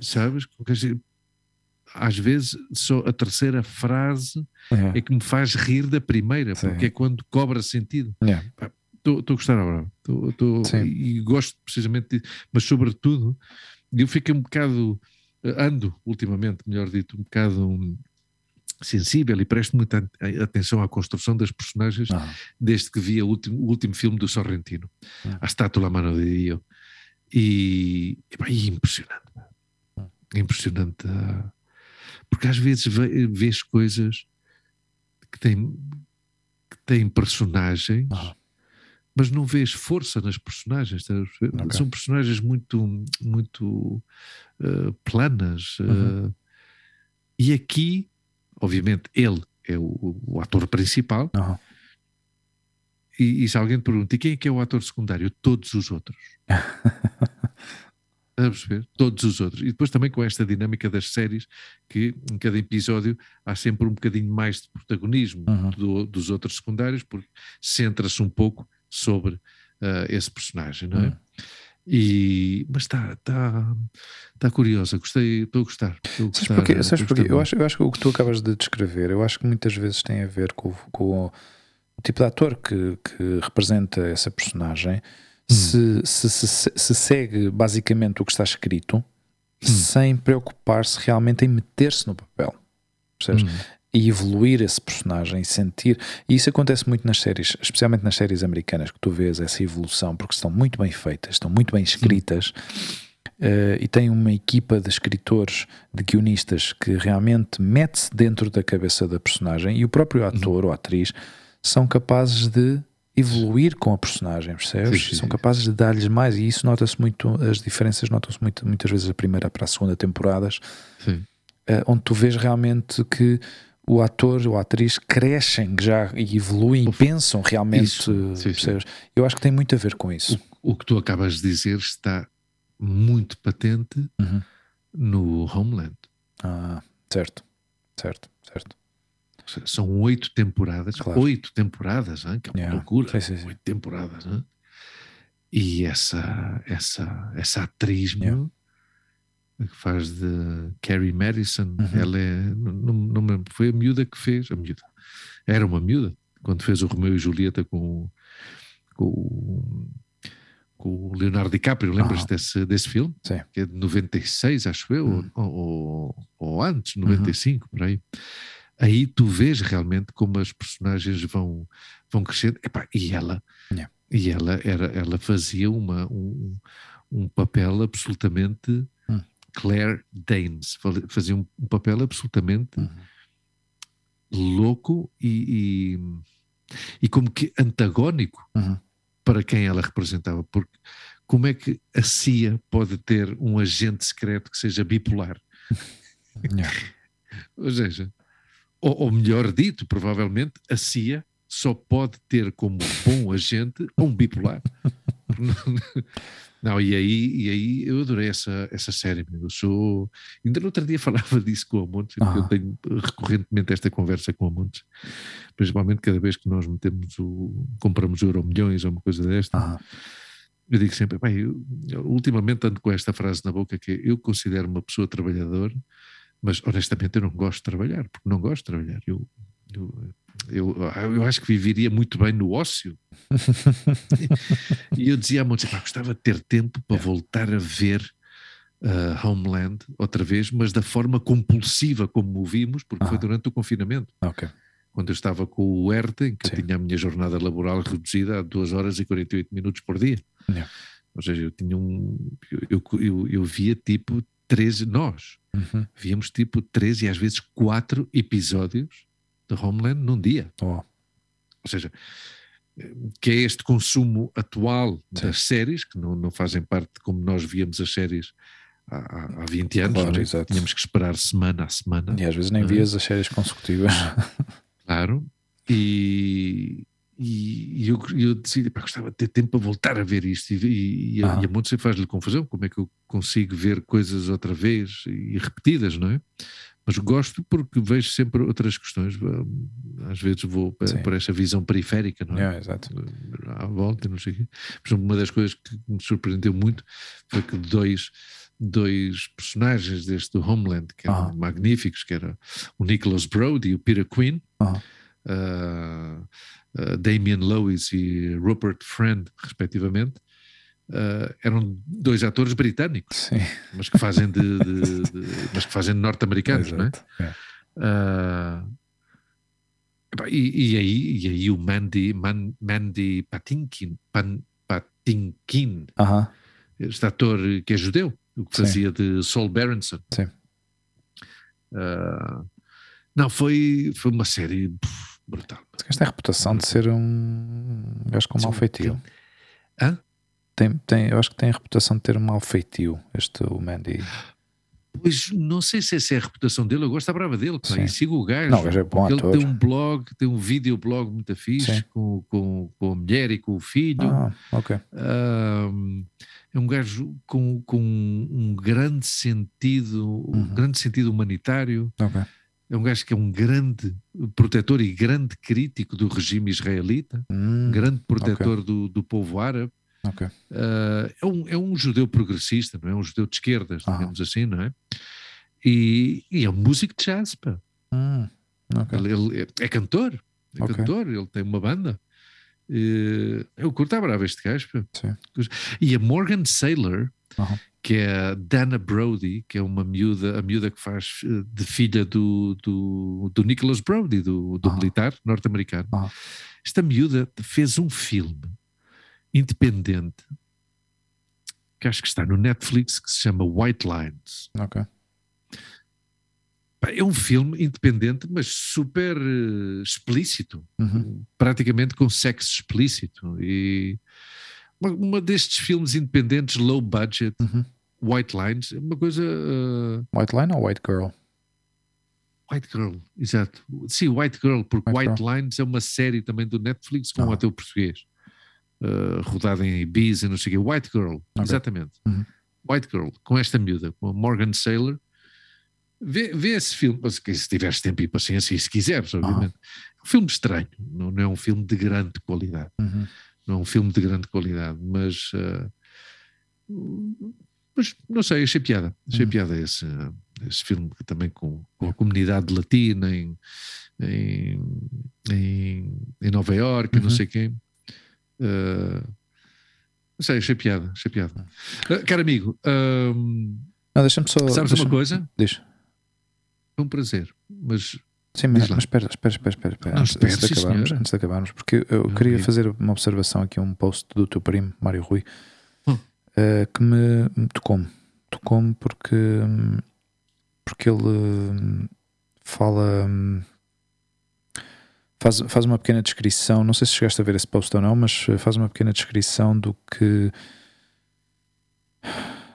Sabes? Às vezes só a terceira frase É. é que me faz rir da primeira, Sim. porque é quando cobra sentido. É. Estou a gostar agora. Tô, tô- e gosto precisamente disso. Mas, sobretudo, eu fiquei um bocado. eh, Ando, ultimamente, melhor dito, um bocado hum, sensível e presto muita atenção à construção das personagens Ah, desde que vi a último- o último filme do Sorrentino, Hum. A Estátua Mano de Dio. E, epá, e impressionante. Hum. Impressionante. ah, Porque às vezes ve- vês coisas que têm, que têm personagens, Ah. mas não vês força nas personagens. estás a perceber? Ok. São personagens muito, muito ah, planas. ah, Uhum. e aqui, obviamente, ele é o, o ator principal. ah. E, e se alguém te pergunta, e quem é que é o ator secundário? Todos os outros. Estás a perceber? Todos os outros. E depois também com esta dinâmica das séries, que em cada episódio há sempre um bocadinho mais de protagonismo Uhum. do- dos outros secundários, porque centra-se um pouco sobre ah, esse personagem, não é? Hum. E, mas está tá, tá curiosa, gostei, estou a gostar. estou a Sabes porquê? Sabes porquê? Eu acho, eu acho que o que tu acabas de descrever, eu acho que muitas vezes tem a ver com, o- com o tipo de ator que, que representa essa personagem. Se, se, se- se segue basicamente o que está escrito sem preocupar-se realmente em meter-se no papel. Percebes? Hum. e evoluir esse personagem sentir. E isso acontece muito nas séries, especialmente nas séries americanas, que tu vês essa evolução, porque estão muito bem feitas, estão muito bem escritas. Uh, e tem uma equipa de escritores, de guionistas que realmente mete-se dentro da cabeça da personagem e o próprio uhum. ator uhum. ou atriz são capazes de evoluir com a personagem, percebes? Sim, sim, são capazes de dar-lhes mais e isso nota-se muito, as diferenças notam-se muito, muitas vezes a primeira para a segunda temporadas, uh, onde tu vês realmente que o ator ou a atriz crescem já e evoluem e pensam realmente, sim, percebes? Eu acho que tem muito a ver com isso. O, o que tu acabas de dizer está muito patente uhum. no Homeland. Ah, certo, certo, certo. São oito temporadas, claro. oito temporadas, hein? que é uma yeah. loucura. Sim, sim, oito temporadas. Hein? E essa, essa, essa atriz yeah. que faz de Carrie Madison, uhum. ela é, não, não, não, foi a miúda que fez, a miúda, era uma miúda, quando fez o Romeu e Julieta com, com com o Leonardo DiCaprio, lembras-te ah. desse, desse filme? Sim. Que é de 96, acho eu, hum. ou, ou, ou, antes, 95, uhum. por aí. Aí tu vês realmente como as personagens vão, vão crescendo. Epá, e ela, yeah. e ela, era, ela fazia uma, um, um papel absolutamente hum. Claire Danes, fazia um, um papel absolutamente uhum. louco e, e, e, como que antagónico. Uhum para quem ela representava, porque como é que a CIA pode ter um agente secreto que seja bipolar? ou seja, ou, ou, melhor dito, provavelmente a CIA só pode ter como bom agente um bipolar. Não, e aí, e aí eu adorei essa, essa série. Eu sou. Ainda no outro dia falava disso com a Montes, ah. eu tenho recorrentemente esta conversa com a Montes, principalmente cada vez que nós metemos o. compramos euro milhões ou uma coisa desta. Ah. Eu digo sempre, bem, eu, ultimamente ando com esta frase na boca que eu considero uma pessoa trabalhadora, mas honestamente eu não gosto de trabalhar, porque não gosto de trabalhar. Eu, eu eu, eu acho que viveria muito bem no ócio. e eu dizia a Montes, gostava de ter tempo para é. voltar a ver uh, Homeland outra vez, mas da forma compulsiva como o vimos, porque ah. foi durante o confinamento. Okay. Quando eu estava com o ERTE, em que Sim. eu tinha a minha jornada laboral reduzida a 2 horas e 48 minutos por dia. Yeah. Ou seja, eu tinha um. Eu, eu, eu via tipo 13, nós uhum. víamos tipo 13 e às vezes 4 episódios de Homeland num dia. Oh. Ou seja, que é este consumo atual Sim. das séries, que não, não fazem parte como nós víamos as séries há, há 20 anos, claro, é? tínhamos que esperar semana a semana. E às vezes nem vias as séries consecutivas. Claro, e, e, e eu, eu, decidi, pá, gostava de ter tempo para voltar a ver isto. E, e, ah. e a Monte faz-lhe confusão, como é que eu consigo ver coisas outra vez e repetidas, não é? mas gosto porque vejo sempre outras questões. Às vezes vou Sim. por esta visão periférica, não é? Exato. À volta, não sei o quê. Por exemplo, uma das coisas que me surpreendeu muito foi que dois, dois personagens deste Homeland, que eram -huh. magníficos, que era o Nicholas Brody e o Peter Quinn, -huh. Uh, Damian Lewis e Rupert Friend, respectivamente, Uh, eram dois atores britânicos, Sim. mas que fazem de, de, de mas que fazem norte-americanos, não é? é. Uh, e, e, aí, e aí o Mandy, Man, Mandy Patinkin, Pan, Patinkin uh -huh. este ator que é judeu, o que fazia Sim. de Saul Berenson. Sim. Uh, não, foi, foi uma série puf, brutal. Esta tem a reputação de ser um gajo com mau feitio. Hã? tem, tem, eu acho que tem a reputação de ter um mau feitio, este o Mandy. Pois não sei se essa é a reputação dele, eu gosto da brava dele, pá, e sigo o gajo. Não, o gajo é bom ele tem um blog, tem um videoblog muito fixe com, com, com a mulher e com o filho. Ah, ok. Um, é um gajo com, com um grande sentido, uhum. um grande sentido humanitário. Ok. É um gajo que é um grande protetor e grande crítico do regime israelita, hum, grande protetor okay. do, do povo árabe. Okay. Uh, é, um, é um judeu progressista, não é? Um judeu de esquerdas, ah. digamos assim, não é? E, e é um músico de jazz, pá. Hum, okay. ele, ele é, é, cantor, é cantor, ele tem uma banda. Uh, eu curto a brava este gajo, pá. Sim. E a Morgan Saylor, uhum. Que é a Dana Brody, que é uma miúda, a miúda que faz eh, de filha do, do, do Nicholas Brody, do, do uhum. militar norte-americano. Uhum. Esta miúda fez um filme independente que acho que está no Netflix, que se chama White Lines. Ok. É um filme independente, mas super eh, explícito, Uhum. praticamente com sexo explícito. E uma, uma destes filmes independentes, low budget, Uhum. White Lines, é uma coisa. eh, White Line ou White Girl? White Girl, exato. Sim, White Girl, porque White White, Lines é uma série também do Netflix com Ah. um ator português, eh, rodada em Ibiza e não sei o quê. White Girl, exatamente. Uhum. White Girl, com esta miúda, com a Morgan Saylor. Vê, vê esse filme, se, se tiveres tempo e paciência, e se quiseres, obviamente. É um filme estranho, não, não é um filme de grande qualidade. Uhum. Não é um filme de grande qualidade, mas. eh, mas não sei, achei piada. Achei Uhum. piada esse, esse filme também com, com a comunidade latina em, em, em, em Nova Iorque, não Uhum. sei quem. Eh, não sei, achei piada. Achei piada. Eh, caro amigo, ahm, Não, deixa-me só. sabes deixa uma coisa? Diz. Foi um prazer, mas Sim, mas, mas espera, espera, espera, espera, espera. Não, antes, espera, antes de acabarmos, antes de acabarmos, porque eu queria amigo. fazer uma observação aqui, um post do teu primo, Mário Rui, Eh, que me me tocou-me. Tocou-me porque, porque ele hum, fala. hum, Faz, faz uma pequena descrição, não sei se chegaste a ver esse post ou não, mas eh, faz uma pequena descrição do que.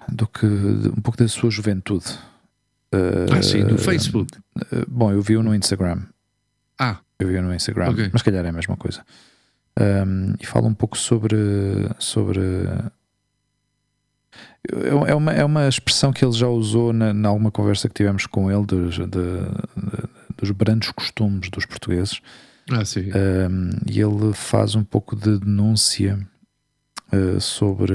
do que. um pouco da sua juventude. ah, sim, no Eh, Facebook. eh, Bom, eu vi-o no Instagram. Ah, Eu vi no Instagram, Ok. mas calhar é a mesma coisa. Um, e fala um pouco sobre. sobre é é uma, é uma expressão que ele já usou na, na alguma conversa que tivemos com ele dos, de- de- dos brandos costumes dos portugueses. ah, sim. Um, e ele faz um pouco de denúncia uh, sobre,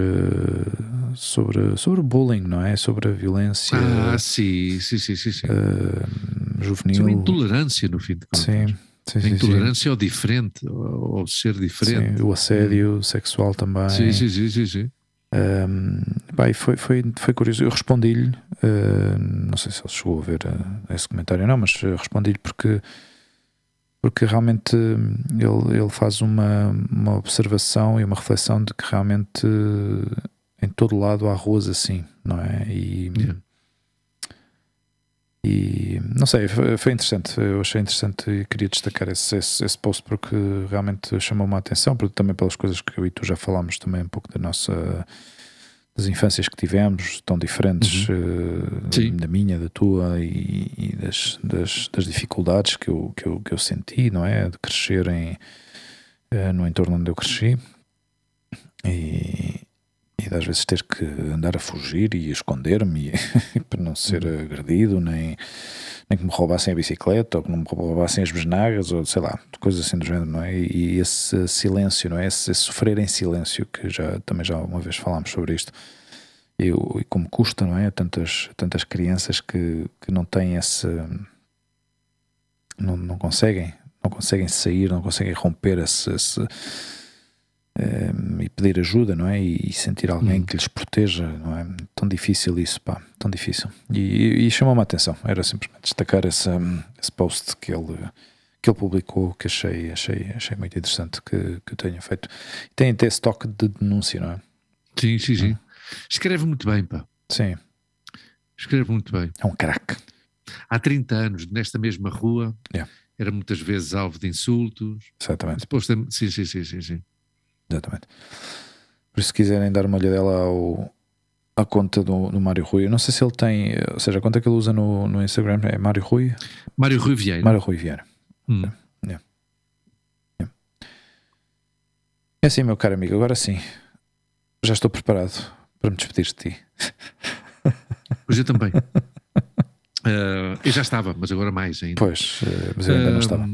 sobre, sobre o bullying, não é? Sobre a violência ah, sim, sim, sim, sim. sim. uh, juvenil. Sobre intolerância, no fim de contas. Sim, sim, A sim, sim. intolerância ao diferente, ao ser diferente. Sim, o assédio sexual também. Sim, sim, sim, sim, sim. Um, bem, foi, foi, foi curioso. Eu respondi-lhe, uh, não sei se ele chegou a ver uh, esse comentário ou não, mas uh, respondi-lhe porque, porque realmente uh, ele, ele faz uma, uma observação e uma reflexão de que realmente em todo lado há ruas assim, não é? E, Yeah. E não sei, foi, interessante. Eu achei interessante e queria destacar esse, esse, esse post porque realmente chamou-me a atenção, também pelas coisas que eu e tu já falámos também um pouco da nossa das infâncias que tivemos, tão diferentes eh, Sim. da minha, da tua e, e das, das, das dificuldades que eu, que, eu, que eu senti, não é? De crescer em, eh, no entorno onde eu cresci e, e às vezes ter que andar a fugir e esconder-me para não ser agredido, nem, nem que me roubassem a bicicleta ou que não me roubassem as besnagas ou sei lá, coisas assim do género, não é? E, esse silêncio, não é? Esse, esse sofrer em silêncio, que já também já uma vez falámos sobre isto. E, e como custa, não é? Tantas, tantas crianças que, que não têm esse. Não, não conseguem, não conseguem sair, não conseguem romper esse. esse eh, e pedir ajuda, não é? E, e sentir alguém Hum. que lhes proteja, não é? Tão difícil isso, pá, tão difícil. E, e, e chamou-me a atenção, era simplesmente destacar esse, hum, esse post que ele, que ele publicou, que achei, achei, achei muito interessante que, que eu tenha feito. Tem até esse toque de denúncia, não é? Sim, sim, sim. Escreve muito bem, pá. Sim, Escreve muito bem. é um craque. Há 30 anos, nesta mesma rua, Yeah. era muitas vezes alvo de insultos. Exatamente, Depois. Sim, sim, sim, sim, sim. Exatamente. Por isso, se quiserem dar uma olhadela ao, à conta do, do Mário Rui, eu não sei se ele tem, ou seja, a conta que ele usa no, no Instagram é Mário Rui, Mário Rui Vieira. Mário Rui Vieira. Hum. É assim, meu caro amigo, agora sim, já estou preparado para me despedir de ti. Hoje eu também. Eh, eu já estava, mas agora mais ainda. Pois, eh, mas eu ainda não Eh, estava.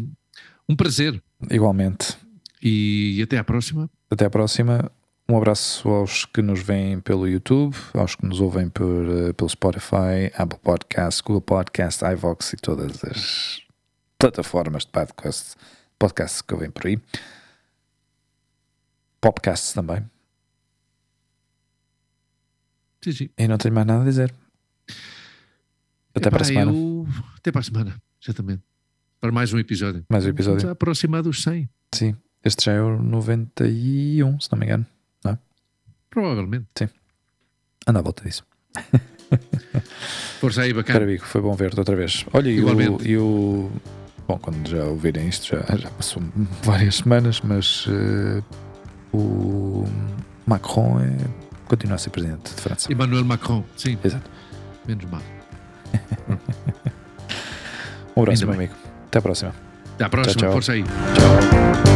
Um prazer Igualmente, e até à próxima. até à próxima. Um abraço aos que nos veem pelo YouTube, aos que nos ouvem por, eh, pelo Spotify, Apple Podcasts, Google Podcasts, iVox e todas as plataformas de podcast, podcasts que ouvem por aí. Podcasts também. Sim, sim. E não tenho mais nada a dizer. Até para a Epá, semana. eu- Até para a semana, exatamente. Para mais um episódio. Mais um episódio. Estamos a aproximar dos 100, Sim, este já é o 91, se não me engano. provavelmente. anda à volta disso. Força aí, bacana. Carabico, foi bom ver-te outra vez. Olha, e o, e Bom, quando já ouvirem isto, já, já passou várias semanas, mas eh, o Macron é, continua a ser presidente de França. Emmanuel Macron, sim, Exato. menos mal. Um abraço, meu amigo. Até à próxima. Até à próxima, tchau. força aí. Tchau.